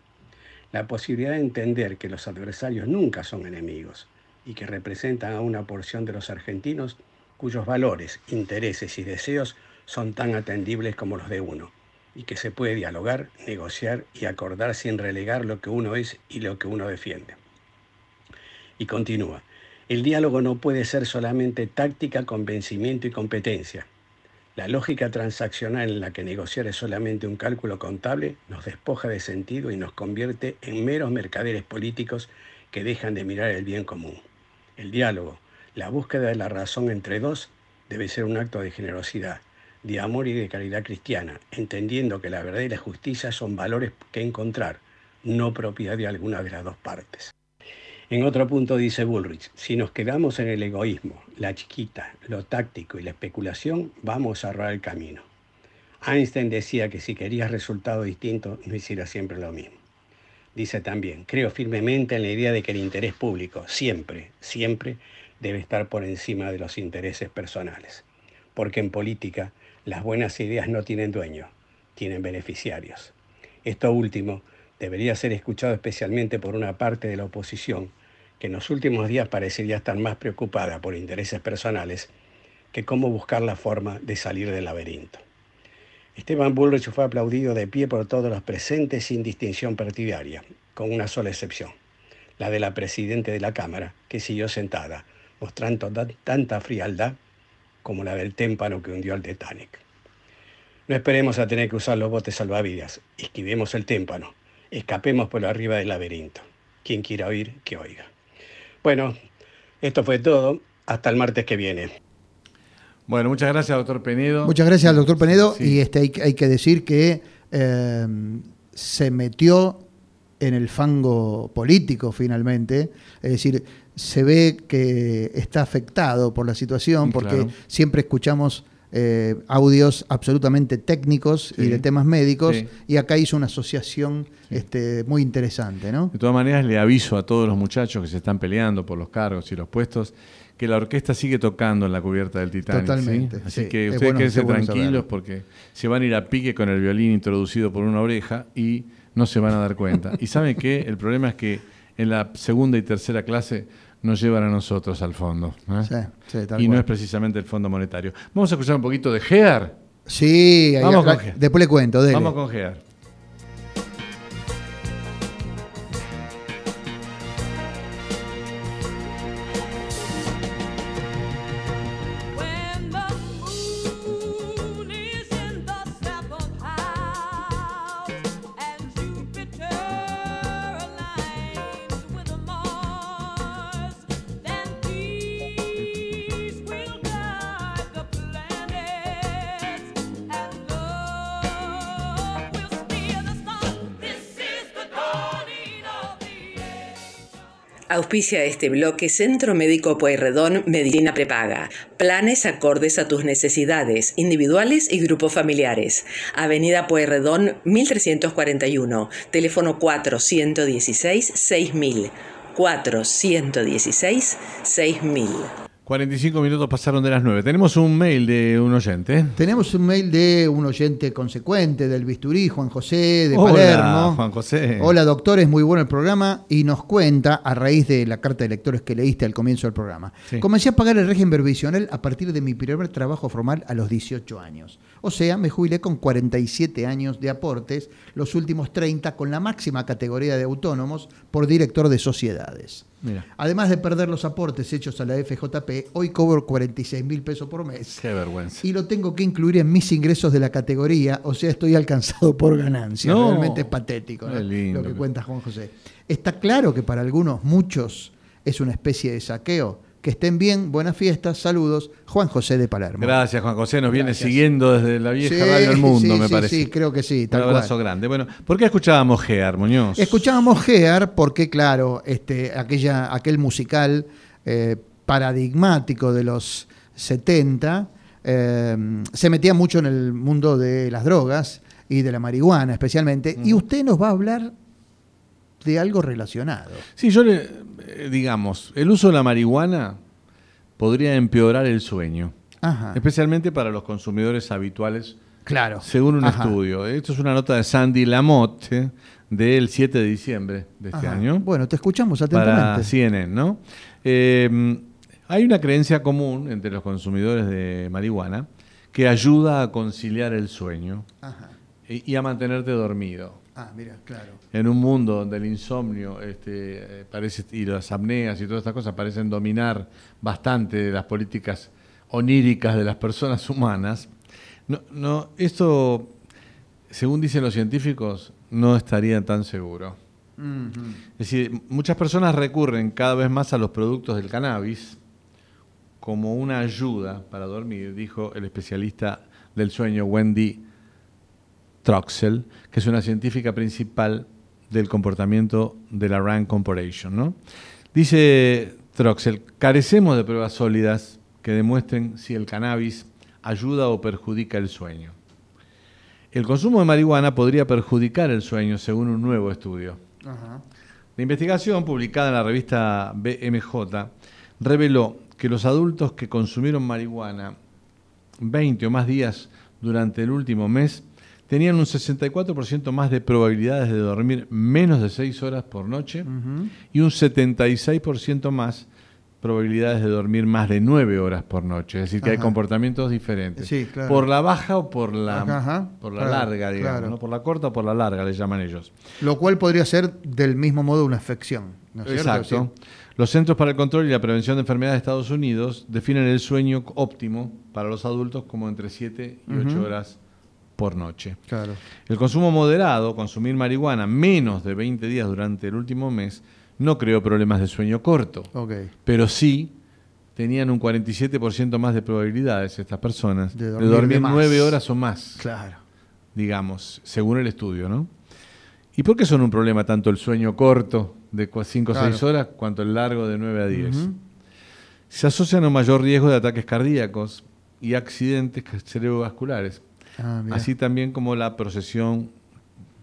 Speaker 7: La posibilidad de entender que los adversarios nunca son enemigos y que representan a una porción de los argentinos cuyos valores, intereses y deseos son tan atendibles como los de uno y que se puede dialogar, negociar y acordar sin relegar lo que uno es y lo que uno defiende. Y continúa, el diálogo no puede ser solamente táctica, convencimiento y competencia. La lógica transaccional en la que negociar es solamente un cálculo contable nos despoja de sentido y nos convierte en meros mercaderes políticos que dejan de mirar el bien común. El diálogo, la búsqueda de la razón entre dos, debe ser un acto de generosidad, de amor y de caridad cristiana, entendiendo que la verdad y la justicia son valores que encontrar, no propiedad de alguna de las dos partes. En otro punto dice Bullrich, si nos quedamos en el egoísmo, la chiquita, lo táctico y la especulación, vamos a errar el camino. Einstein decía que si querías resultados distintos, no hicieras siempre lo mismo. Dice también, creo firmemente en la idea de que el interés público siempre, siempre debe estar por encima de los intereses personales. Porque en política las buenas ideas no tienen dueño, tienen beneficiarios. Esto último debería ser escuchado especialmente por una parte de la oposición que en los últimos días parecería estar más preocupada por intereses personales que cómo buscar la forma de salir del laberinto. Esteban Bullrich fue aplaudido de pie por todos los presentes sin distinción partidaria, con una sola excepción, la de la presidenta de la Cámara, que siguió sentada, mostrando tanta frialdad como la del témpano que hundió al Titanic. No esperemos a tener que usar los botes salvavidas, esquivemos el témpano, escapemos por arriba del laberinto. Quien quiera oír, que oiga. Bueno, esto fue todo. Hasta el martes que viene.
Speaker 2: Bueno, muchas gracias, doctor Penedo.
Speaker 3: Muchas gracias al doctor Penedo.
Speaker 2: Sí.
Speaker 3: Y este, hay, hay que decir que eh, se metió en el fango político finalmente. Es decir, se ve que está afectado por la situación
Speaker 2: Sí,
Speaker 3: porque
Speaker 2: claro.
Speaker 3: siempre escuchamos eh, audios absolutamente técnicos y de temas médicos,
Speaker 2: Sí.
Speaker 3: y acá hizo una asociación este, muy interesante, ¿no?
Speaker 2: De todas maneras, le aviso a todos los muchachos que se están peleando por los cargos y los puestos que la orquesta sigue tocando en la cubierta del Titanic. ¿sí?
Speaker 3: Totalmente,
Speaker 2: Así
Speaker 3: sí.
Speaker 2: que
Speaker 3: Es
Speaker 2: ustedes
Speaker 3: bueno-
Speaker 2: quédense
Speaker 3: bueno
Speaker 2: tranquilos
Speaker 3: saberlo.
Speaker 2: porque se van a ir a pique con el violín introducido por una oreja y no se van a dar cuenta. y saben qué? El problema es que en la segunda y tercera clase nos llevan a nosotros al fondo. ¿eh?
Speaker 3: Sí, sí, tal
Speaker 2: y no es precisamente el Fondo Monetario. Vamos a escuchar un poquito de Gear.
Speaker 3: Sí, ahí-
Speaker 2: Vamos
Speaker 3: acá-
Speaker 2: con Ge-
Speaker 3: después le cuento, dele.
Speaker 2: Vamos con Gear.
Speaker 8: Auspicia este bloque Centro Médico Pueyrredón Medicina Prepaga. Planes acordes a tus necesidades, individuales y grupos familiares. Avenida Pueyrredón 1341. Teléfono 416 6000. 416 6000.
Speaker 2: 45 minutos pasaron de las 9. Tenemos un mail de un oyente.
Speaker 3: Tenemos un mail de un oyente consecuente del Bisturí, Juan José de
Speaker 2: Hola,
Speaker 3: Palermo.
Speaker 2: Juan José.
Speaker 3: Hola, doctores, muy bueno el programa y nos cuenta, a raíz de la carta de lectores que leíste al comienzo del programa,
Speaker 2: Sí.
Speaker 3: comencé a pagar el régimen previsional a partir de mi primer trabajo formal a los 18 años. O sea, me jubilé con 47 años de aportes, los últimos 30 con la máxima categoría de autónomos por director de sociedades.
Speaker 2: Mira,
Speaker 3: Además de perder los aportes hechos a la FJP, hoy cobro 46 mil pesos por mes.
Speaker 2: qué vergüenza.
Speaker 3: Y lo tengo que incluir en mis ingresos de la categoría, o sea, estoy alcanzado por ganancias.
Speaker 2: No.
Speaker 3: Realmente es patético ¿no?
Speaker 2: Lindo.
Speaker 3: lo que cuenta Juan José. Está claro que para algunos, muchos, es una especie de saqueo. Que estén bien, buenas fiestas, saludos, Juan José de Palermo.
Speaker 2: Gracias, Juan José. Nos viene siguiendo desde la vieja
Speaker 3: Sí,
Speaker 2: radio del mundo,
Speaker 3: sí,
Speaker 2: me
Speaker 3: sí,
Speaker 2: parece.
Speaker 3: sí, creo que sí,
Speaker 2: Un
Speaker 3: tal
Speaker 2: abrazo
Speaker 3: cual.
Speaker 2: grande. Bueno, ¿por qué escuchábamos Gear, Muñoz?
Speaker 3: Escuchábamos Gear porque, claro, este, aquella, aquel musical eh, paradigmático de los 70 eh, se metía mucho en el mundo de las drogas y de la marihuana especialmente. Y usted nos va a hablar de algo relacionado.
Speaker 2: Sí, yo le. eh, digamos, el uso de la marihuana podría empeorar el sueño,
Speaker 3: Ajá.
Speaker 2: especialmente para los consumidores habituales,
Speaker 3: Claro.
Speaker 2: según un
Speaker 3: Ajá.
Speaker 2: estudio. Esto es una nota de Sandy Lamotte del 7 de diciembre de este
Speaker 3: Ajá.
Speaker 2: año.
Speaker 3: Bueno, te escuchamos
Speaker 2: para
Speaker 3: atentamente.
Speaker 2: CNN, ¿no? Eh, hay una creencia común entre los consumidores de marihuana que ayuda a conciliar el sueño y a mantenerte dormido.
Speaker 3: Ah, mira, claro.
Speaker 2: En un mundo donde el insomnio este, eh, parece, y las apneas y todas estas cosas parecen dominar bastante las políticas oníricas de las personas humanas, no, no, esto, según dicen los científicos, no estaría tan seguro. Es decir, muchas personas recurren cada vez más a los productos del cannabis como una ayuda para dormir, dijo el especialista del sueño Wendy Troxel, que es una científica principal del comportamiento de la RAND Corporation. ¿no? Dice Troxel, carecemos de pruebas sólidas que demuestren si el cannabis ayuda o perjudica el sueño. El consumo de marihuana podría perjudicar el sueño, según un nuevo estudio.
Speaker 3: Ajá.
Speaker 2: La investigación publicada en la revista BMJ reveló que los adultos que consumieron marihuana 20 o más días durante el último mes tenían un 64% más de probabilidades de dormir menos de 6 horas por noche y un 76% más probabilidades de dormir más de 9 horas por noche. Es decir, que hay comportamientos diferentes.
Speaker 3: Sí, claro.
Speaker 2: Por la baja o por la,
Speaker 3: Ajá,
Speaker 2: por la
Speaker 3: Claro,
Speaker 2: larga, digamos.
Speaker 3: claro.
Speaker 2: ¿no? Por la corta o por la larga, le llaman ellos.
Speaker 3: Lo cual podría ser del mismo modo una afección. ¿no es cierto?
Speaker 2: Exacto. Los Centros para el Control y la Prevención de Enfermedades de Estados Unidos definen el sueño óptimo para los adultos como entre 7 y 8
Speaker 3: Ujú.
Speaker 2: horas por noche.
Speaker 3: Claro.
Speaker 2: El consumo moderado, consumir marihuana menos de 20 días durante el último mes, no creó problemas de sueño corto, pero sí tenían un 47% más de probabilidades estas personas
Speaker 3: De
Speaker 2: de
Speaker 3: dormir de más.
Speaker 2: 9 horas o más
Speaker 3: Claro.
Speaker 2: digamos, según el estudio, ¿no? ¿Y por qué son un problema tanto el sueño corto de 5 o
Speaker 3: Claro.
Speaker 2: 6 horas cuanto el largo de 9 a 10?
Speaker 3: Ujú.
Speaker 2: Se asocian a un mayor riesgo de ataques cardíacos, y accidentes cerebrovasculares,
Speaker 3: Ah,
Speaker 2: así también como la procesión,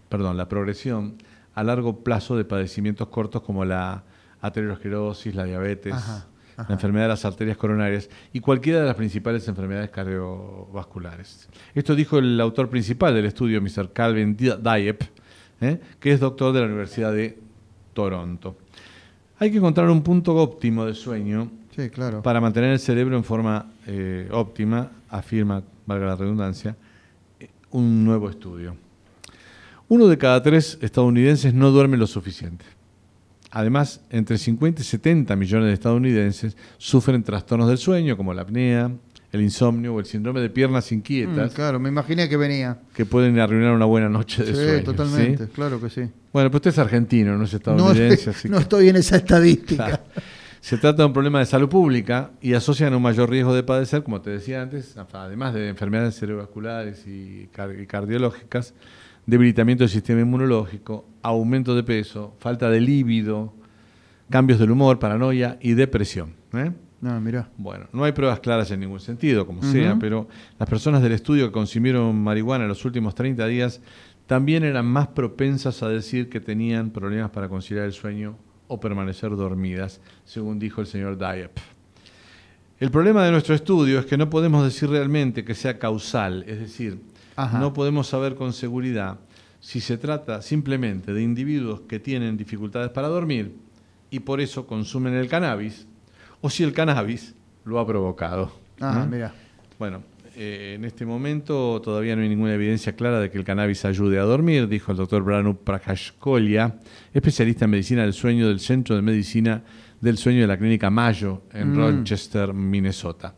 Speaker 2: perdón, la progresión a largo plazo de padecimientos cortos como la aterosclerosis, la diabetes,
Speaker 3: Ajá, ajá.
Speaker 2: la enfermedad de las arterias coronarias y cualquiera de las principales enfermedades cardiovasculares. Esto dijo el autor principal del estudio, Mr. Calvin Diep, ¿eh? que es doctor de la Universidad de Toronto. Hay que encontrar un punto óptimo de sueño
Speaker 3: Sí, claro.
Speaker 2: para mantener el cerebro en forma eh, óptima, afirma, valga la redundancia, un nuevo estudio. Uno de cada tres estadounidenses no duerme lo suficiente. Además, entre 50 y 70 millones de estadounidenses sufren trastornos del sueño, como la apnea, el insomnio o el síndrome de piernas
Speaker 3: Mm,
Speaker 2: inquietas,
Speaker 3: claro, me imaginé que venía.
Speaker 2: que pueden arruinar una buena noche de
Speaker 3: Sí,
Speaker 2: sueño.
Speaker 3: totalmente,
Speaker 2: ¿sí?
Speaker 3: claro que sí.
Speaker 2: Bueno, pero usted es argentino, no es
Speaker 3: No,
Speaker 2: estadounidense, así
Speaker 3: no
Speaker 2: que-
Speaker 3: estoy en esa estadística.
Speaker 2: Claro. Se trata de un problema de salud pública y asocian un mayor riesgo de padecer, como te decía antes, además de enfermedades cerebrovasculares y, car- y cardiológicas, debilitamiento del sistema inmunológico, aumento de peso, falta de líbido, cambios del humor, paranoia y depresión. ¿eh?
Speaker 3: No, mirá.
Speaker 2: Bueno, no hay pruebas claras en ningún sentido, como sea, pero las personas del estudio que consumieron marihuana en los últimos 30 días también eran más propensas a decir que tenían problemas para conciliar el sueño o permanecer dormidas, según dijo el señor Diep. El problema de nuestro estudio es que no podemos decir realmente que sea causal, es decir,
Speaker 3: Ajá.
Speaker 2: no podemos saber con seguridad si se trata simplemente de individuos que tienen dificultades para dormir y por eso consumen el cannabis, o si el cannabis lo ha provocado.
Speaker 3: Ah,
Speaker 2: ¿no?
Speaker 3: mira.
Speaker 2: Bueno, eh, en este momento todavía no hay ninguna evidencia clara de que el cannabis ayude a dormir, dijo el doctor Branu Prakashkolia, especialista en medicina del sueño del Centro de Medicina del Sueño de la Clínica Mayo en
Speaker 3: Mm.
Speaker 2: Rochester, Minnesota.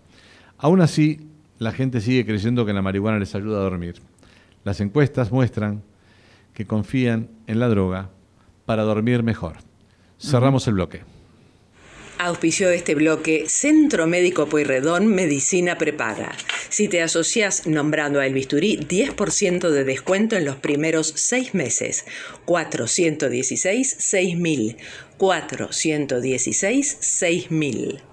Speaker 2: Aún así, la gente sigue creyendo que la marihuana les ayuda a dormir. Las encuestas muestran que confían en la droga para dormir mejor. Cerramos el bloque.
Speaker 8: Auspició este bloque Centro Médico Pueyrredón Medicina Prepara. Si te asocias nombrando a El Bisturí, 10% de descuento en los primeros seis meses.
Speaker 9: 416 6000. 416 6000.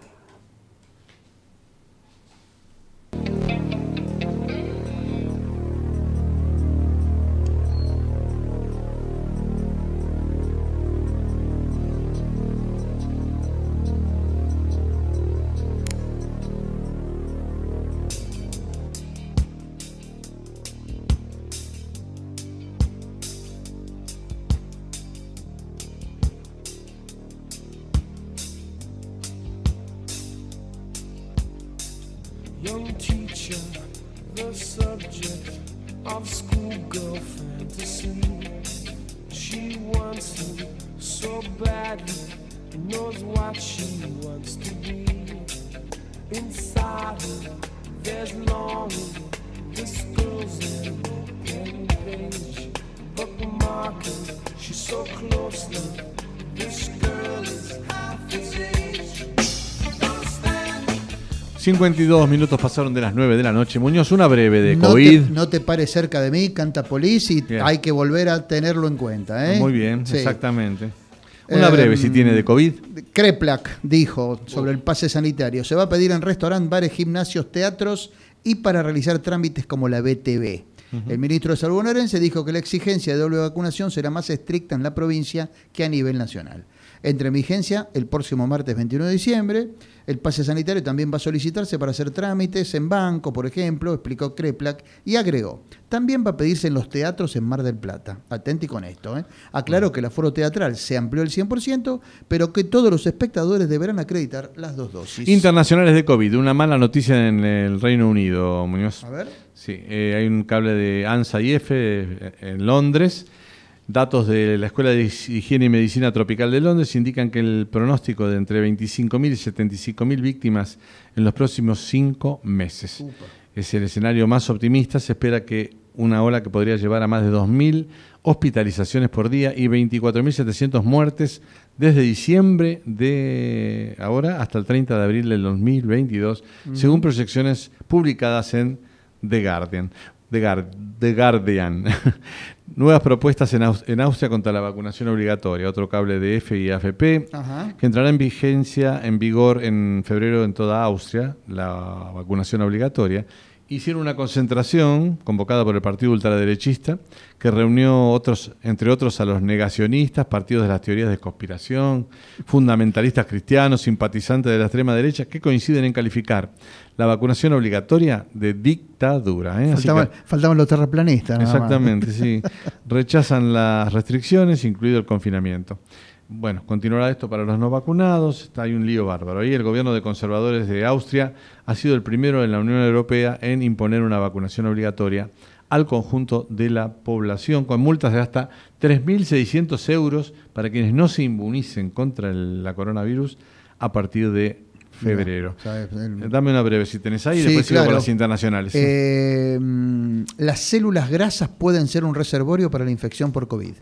Speaker 2: 52 minutos pasaron de las 9 de la noche. Muñoz, una breve de
Speaker 3: no,
Speaker 2: COVID.
Speaker 3: te, no te pares cerca de mí, canta Police y
Speaker 2: Bien.
Speaker 3: hay que volver a tenerlo en cuenta. ¿eh?
Speaker 2: Muy bien,
Speaker 3: Sí.
Speaker 2: exactamente. Una breve, si tiene de COVID.
Speaker 3: Kreplak dijo sobre el pase sanitario, se va a pedir en restaurantes, bares, gimnasios, teatros y para realizar trámites como la BTV. El ministro de Salud bonaerense dijo que la exigencia de doble vacunación será más estricta en la provincia que a nivel nacional. Entre en vigencia el próximo martes 21 de diciembre. El pase sanitario también va a solicitarse para hacer trámites en banco, por ejemplo, explicó Kreplak, y agregó, también va a pedirse en los teatros en Mar del Plata. Atenti con esto. ¿eh? Aclaró que el aforo teatral se amplió el 100%, pero que todos los espectadores deberán acreditar las dos dosis.
Speaker 2: Internacionales de COVID. Una mala noticia en el Reino Unido, Muñoz.
Speaker 3: A ver.
Speaker 2: Sí, eh, hay un cable de ANSA y F eh, en Londres. Datos de la Escuela de Higiene y Medicina Tropical de Londres indican que el pronóstico de entre 25.000 y 75.000 víctimas en los próximos cinco meses. Es el escenario más optimista. Se espera que una ola que podría llevar a más de 2.000 hospitalizaciones por día y 24.700 muertes desde diciembre de ahora hasta el 30 de abril del 2022, según proyecciones publicadas en The Guardian. The, Guar- The Guardian. Nuevas propuestas en, Aus- en Austria contra la vacunación obligatoria, otro cable de F y AFP,
Speaker 3: Ajá.
Speaker 2: que entrará en vigencia, en vigor en febrero en toda Austria, la vacunación obligatoria. Hicieron una concentración convocada por el partido ultraderechista que reunió otros, entre otros a los negacionistas, partidos de las teorías de conspiración, fundamentalistas cristianos, simpatizantes de la extrema derecha, que coinciden en calificar la vacunación obligatoria de dictadura. ¿eh?
Speaker 3: Faltaban,
Speaker 2: que-
Speaker 3: faltaban los terraplanistas.
Speaker 2: Exactamente, sí. Rechazan las restricciones, incluido el confinamiento. Bueno, continuará esto para los no vacunados. Está hay un lío bárbaro. Ahí el gobierno de conservadores de Austria ha sido el primero en la Unión Europea en imponer una vacunación obligatoria al conjunto de la población, con multas de hasta 3.600 euros para quienes no se inmunicen contra el- la coronavirus a partir de febrero.
Speaker 3: ¿sabes? El-
Speaker 2: Dame una breve si tenés ahí y
Speaker 3: Sí,
Speaker 2: después sigo con
Speaker 3: claro.
Speaker 2: las internacionales.
Speaker 3: Eh, mm, las células grasas pueden ser un reservorio para la infección por COVID.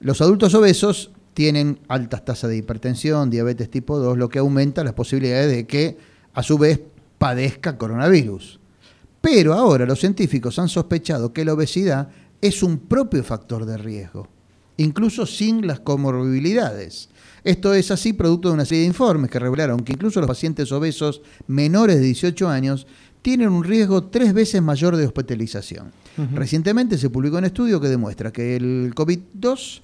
Speaker 3: Los adultos obesos tienen altas tasas de hipertensión, diabetes tipo 2, lo que aumenta las posibilidades de que a su vez padezca coronavirus. Pero ahora los científicos han sospechado que la obesidad es un propio factor de riesgo, incluso sin las comorbilidades. Esto es así producto de una serie de informes que revelaron que incluso los pacientes obesos menores de 18 años tienen un riesgo tres veces mayor de hospitalización. Recientemente se publicó un estudio que demuestra que el COVID-2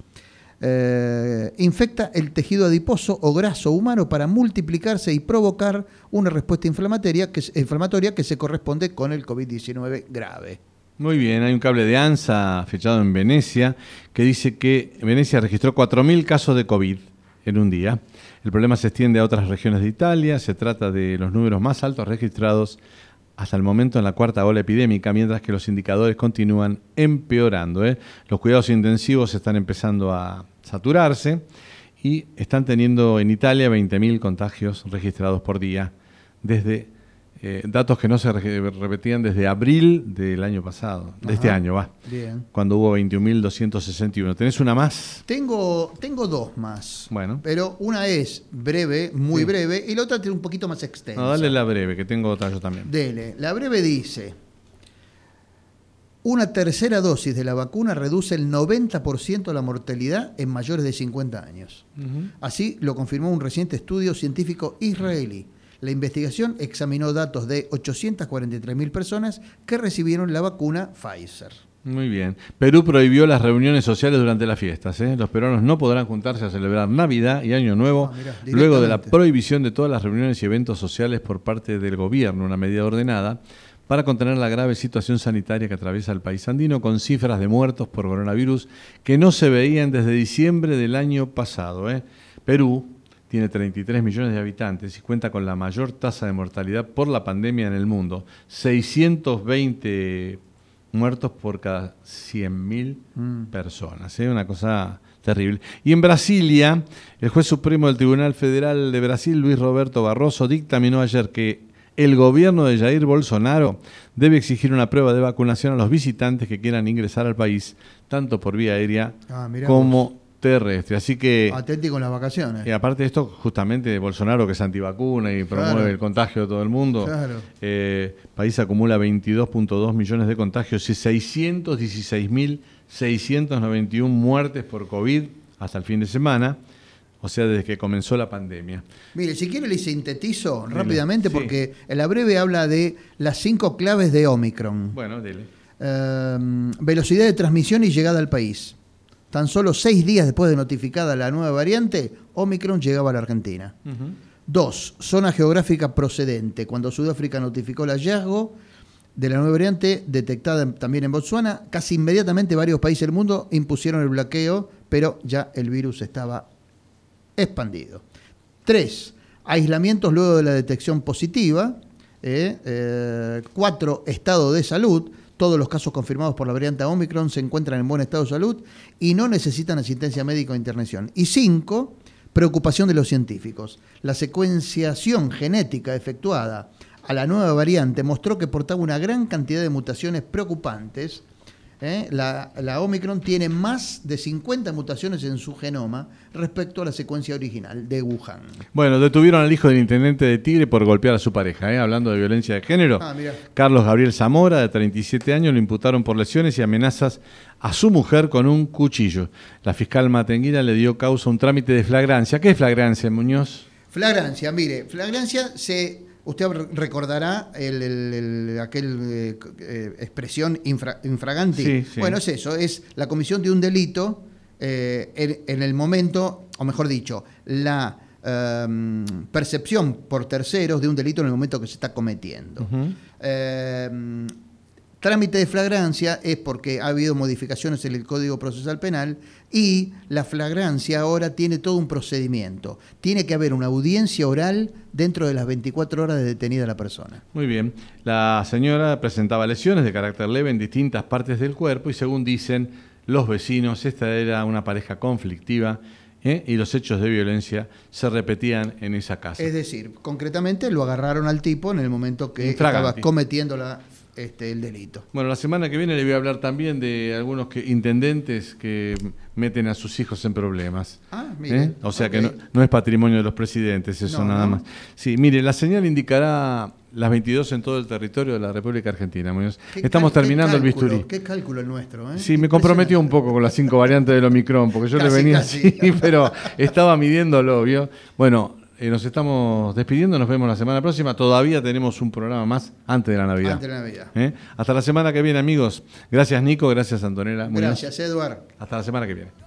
Speaker 3: eh, infecta el tejido adiposo o graso humano para multiplicarse y provocar una respuesta inflamatoria que, inflamatoria que se corresponde con el COVID-19 grave.
Speaker 2: Muy bien, hay un cable de ANSA fechado en Venecia que dice que Venecia registró 4.000 casos de COVID en un día. El problema se extiende a otras regiones de Italia, se trata de los números más altos registrados hasta el momento en la cuarta ola epidémica, mientras que los indicadores continúan empeorando. ¿eh? Los cuidados intensivos están empezando a saturarse y están teniendo en Italia 20.000 contagios registrados por día desde eh, datos que no se re- repetían desde abril del año pasado, de este año, va,
Speaker 3: Bien.
Speaker 2: cuando hubo 21.261. ¿Tenés una más?
Speaker 3: Tengo, tengo dos más.
Speaker 2: Bueno.
Speaker 3: Pero una es breve, muy
Speaker 2: Sí.
Speaker 3: breve, y la otra tiene un poquito más extensa.
Speaker 2: No, dale la breve, que tengo otra yo también.
Speaker 3: Dele. La breve dice, una tercera dosis de la vacuna reduce el 90% la mortalidad en mayores de 50 años. Así lo confirmó un reciente estudio científico israelí. La investigación examinó datos de 843.000 personas que recibieron la vacuna Pfizer.
Speaker 2: Muy bien. Perú prohibió las reuniones sociales durante las fiestas. ¿eh? Los peruanos no podrán juntarse a celebrar Navidad y Año Nuevo
Speaker 3: Ah, mirá,
Speaker 2: luego de la prohibición de todas las reuniones y eventos sociales por parte del gobierno, una medida ordenada para contener la grave situación sanitaria que atraviesa el país andino con cifras de muertos por coronavirus que no se veían desde diciembre del año pasado. ¿eh? Perú tiene 33 millones de habitantes y cuenta con la mayor tasa de mortalidad por la pandemia en el mundo, 620 muertos por cada 100.000 personas. ¿eh? Una cosa terrible. Y en Brasilia, el juez supremo del Tribunal Federal de Brasil, Luis Roberto Barroso, dictaminó ayer que el gobierno de Jair Bolsonaro debe exigir una prueba de vacunación a los visitantes que quieran ingresar al país, tanto por vía aérea
Speaker 3: Ah,
Speaker 2: como terrestre. Así que...
Speaker 3: Atenti con las vacaciones.
Speaker 2: Y aparte de esto, justamente Bolsonaro, que es antivacuna y promueve
Speaker 3: Claro.
Speaker 2: el contagio de todo el mundo,
Speaker 3: Claro.
Speaker 2: eh, país acumula 22.2 millones de contagios y 616.691 muertes por COVID hasta el fin de semana, o sea, desde que comenzó la pandemia.
Speaker 3: Mire, si quiere le sintetizo rápidamente
Speaker 2: Sí.
Speaker 3: porque en la breve habla de las cinco claves de Omicron.
Speaker 2: Bueno, dele.
Speaker 3: Eh, velocidad de transmisión y llegada al país. Tan solo seis días después de notificada la nueva variante, Omicron llegaba a la Argentina. Dos, zona geográfica procedente. Cuando Sudáfrica notificó el hallazgo de la nueva variante detectada también en Botsuana, casi inmediatamente varios países del mundo impusieron el bloqueo, pero ya el virus estaba expandido. Tres, aislamientos luego de la detección positiva. Eh, eh, cuatro, estado de salud. Todos los casos confirmados por la variante Omicron se encuentran en buen estado de salud y no necesitan asistencia médica o internación. Y cinco, preocupación de los científicos. La secuenciación genética efectuada a la nueva variante mostró que portaba una gran cantidad de mutaciones preocupantes ¿eh? La, la Omicron tiene más de 50 mutaciones en su genoma respecto a la secuencia original de Wuhan.
Speaker 2: Bueno, detuvieron al hijo del intendente de Tigre por golpear a su pareja, ¿eh? hablando de violencia de género.
Speaker 3: Ah.
Speaker 2: Carlos Gabriel Zamora, de 37 años, lo imputaron por lesiones y amenazas a su mujer con un cuchillo. La fiscal Matenguira le dio causa a un trámite de flagrancia. ¿Qué es flagrancia, Muñoz?
Speaker 3: Flagrancia, mire, flagrancia se. Usted recordará el, el- el- aquel eh, eh, expresión infra- infraganti.
Speaker 2: Sí, sí.
Speaker 3: Bueno, es eso, es la comisión de un delito eh, en, en el momento, o mejor dicho, la em, percepción por terceros de un delito en el momento que se está cometiendo. Trámite de flagrancia es porque ha habido modificaciones en el Código Procesal Penal y la flagrancia ahora tiene todo un procedimiento. Tiene que haber una audiencia oral dentro de las 24 horas de detenida la persona.
Speaker 2: Muy bien. La señora presentaba lesiones de carácter leve en distintas partes del cuerpo y según dicen los vecinos, esta era una pareja conflictiva ¿eh? y los hechos de violencia se repetían en esa casa.
Speaker 3: Es decir, concretamente lo agarraron al tipo en el momento que estaba cometiendo la- este, el delito.
Speaker 2: Bueno, la semana que viene le voy a hablar también de algunos que, intendentes que meten a sus hijos en problemas.
Speaker 3: Ah, mire,
Speaker 2: ¿Eh? O sea que no, no es patrimonio de los presidentes, eso
Speaker 3: No,
Speaker 2: nada
Speaker 3: no.
Speaker 2: más. Sí, mire, la señal indicará las 22 en todo el territorio de la República Argentina. Muñoz. Estamos terminando el bisturí.
Speaker 3: Qué cálculo el nuestro, ¿eh?
Speaker 2: Sí, me comprometió un poco con las cinco variantes del Omicron, porque yo le venía
Speaker 3: casi.
Speaker 2: así, pero estaba midiéndolo, ¿vio? Bueno, eh, nos estamos despidiendo, nos vemos la semana próxima. Todavía tenemos un programa más antes de la Navidad.
Speaker 3: Antes de la Navidad.
Speaker 2: ¿Eh? Hasta la semana que viene, amigos. Gracias, Nico. Gracias, Antonella.
Speaker 3: Gracias, Eduard.
Speaker 2: Hasta la semana que viene.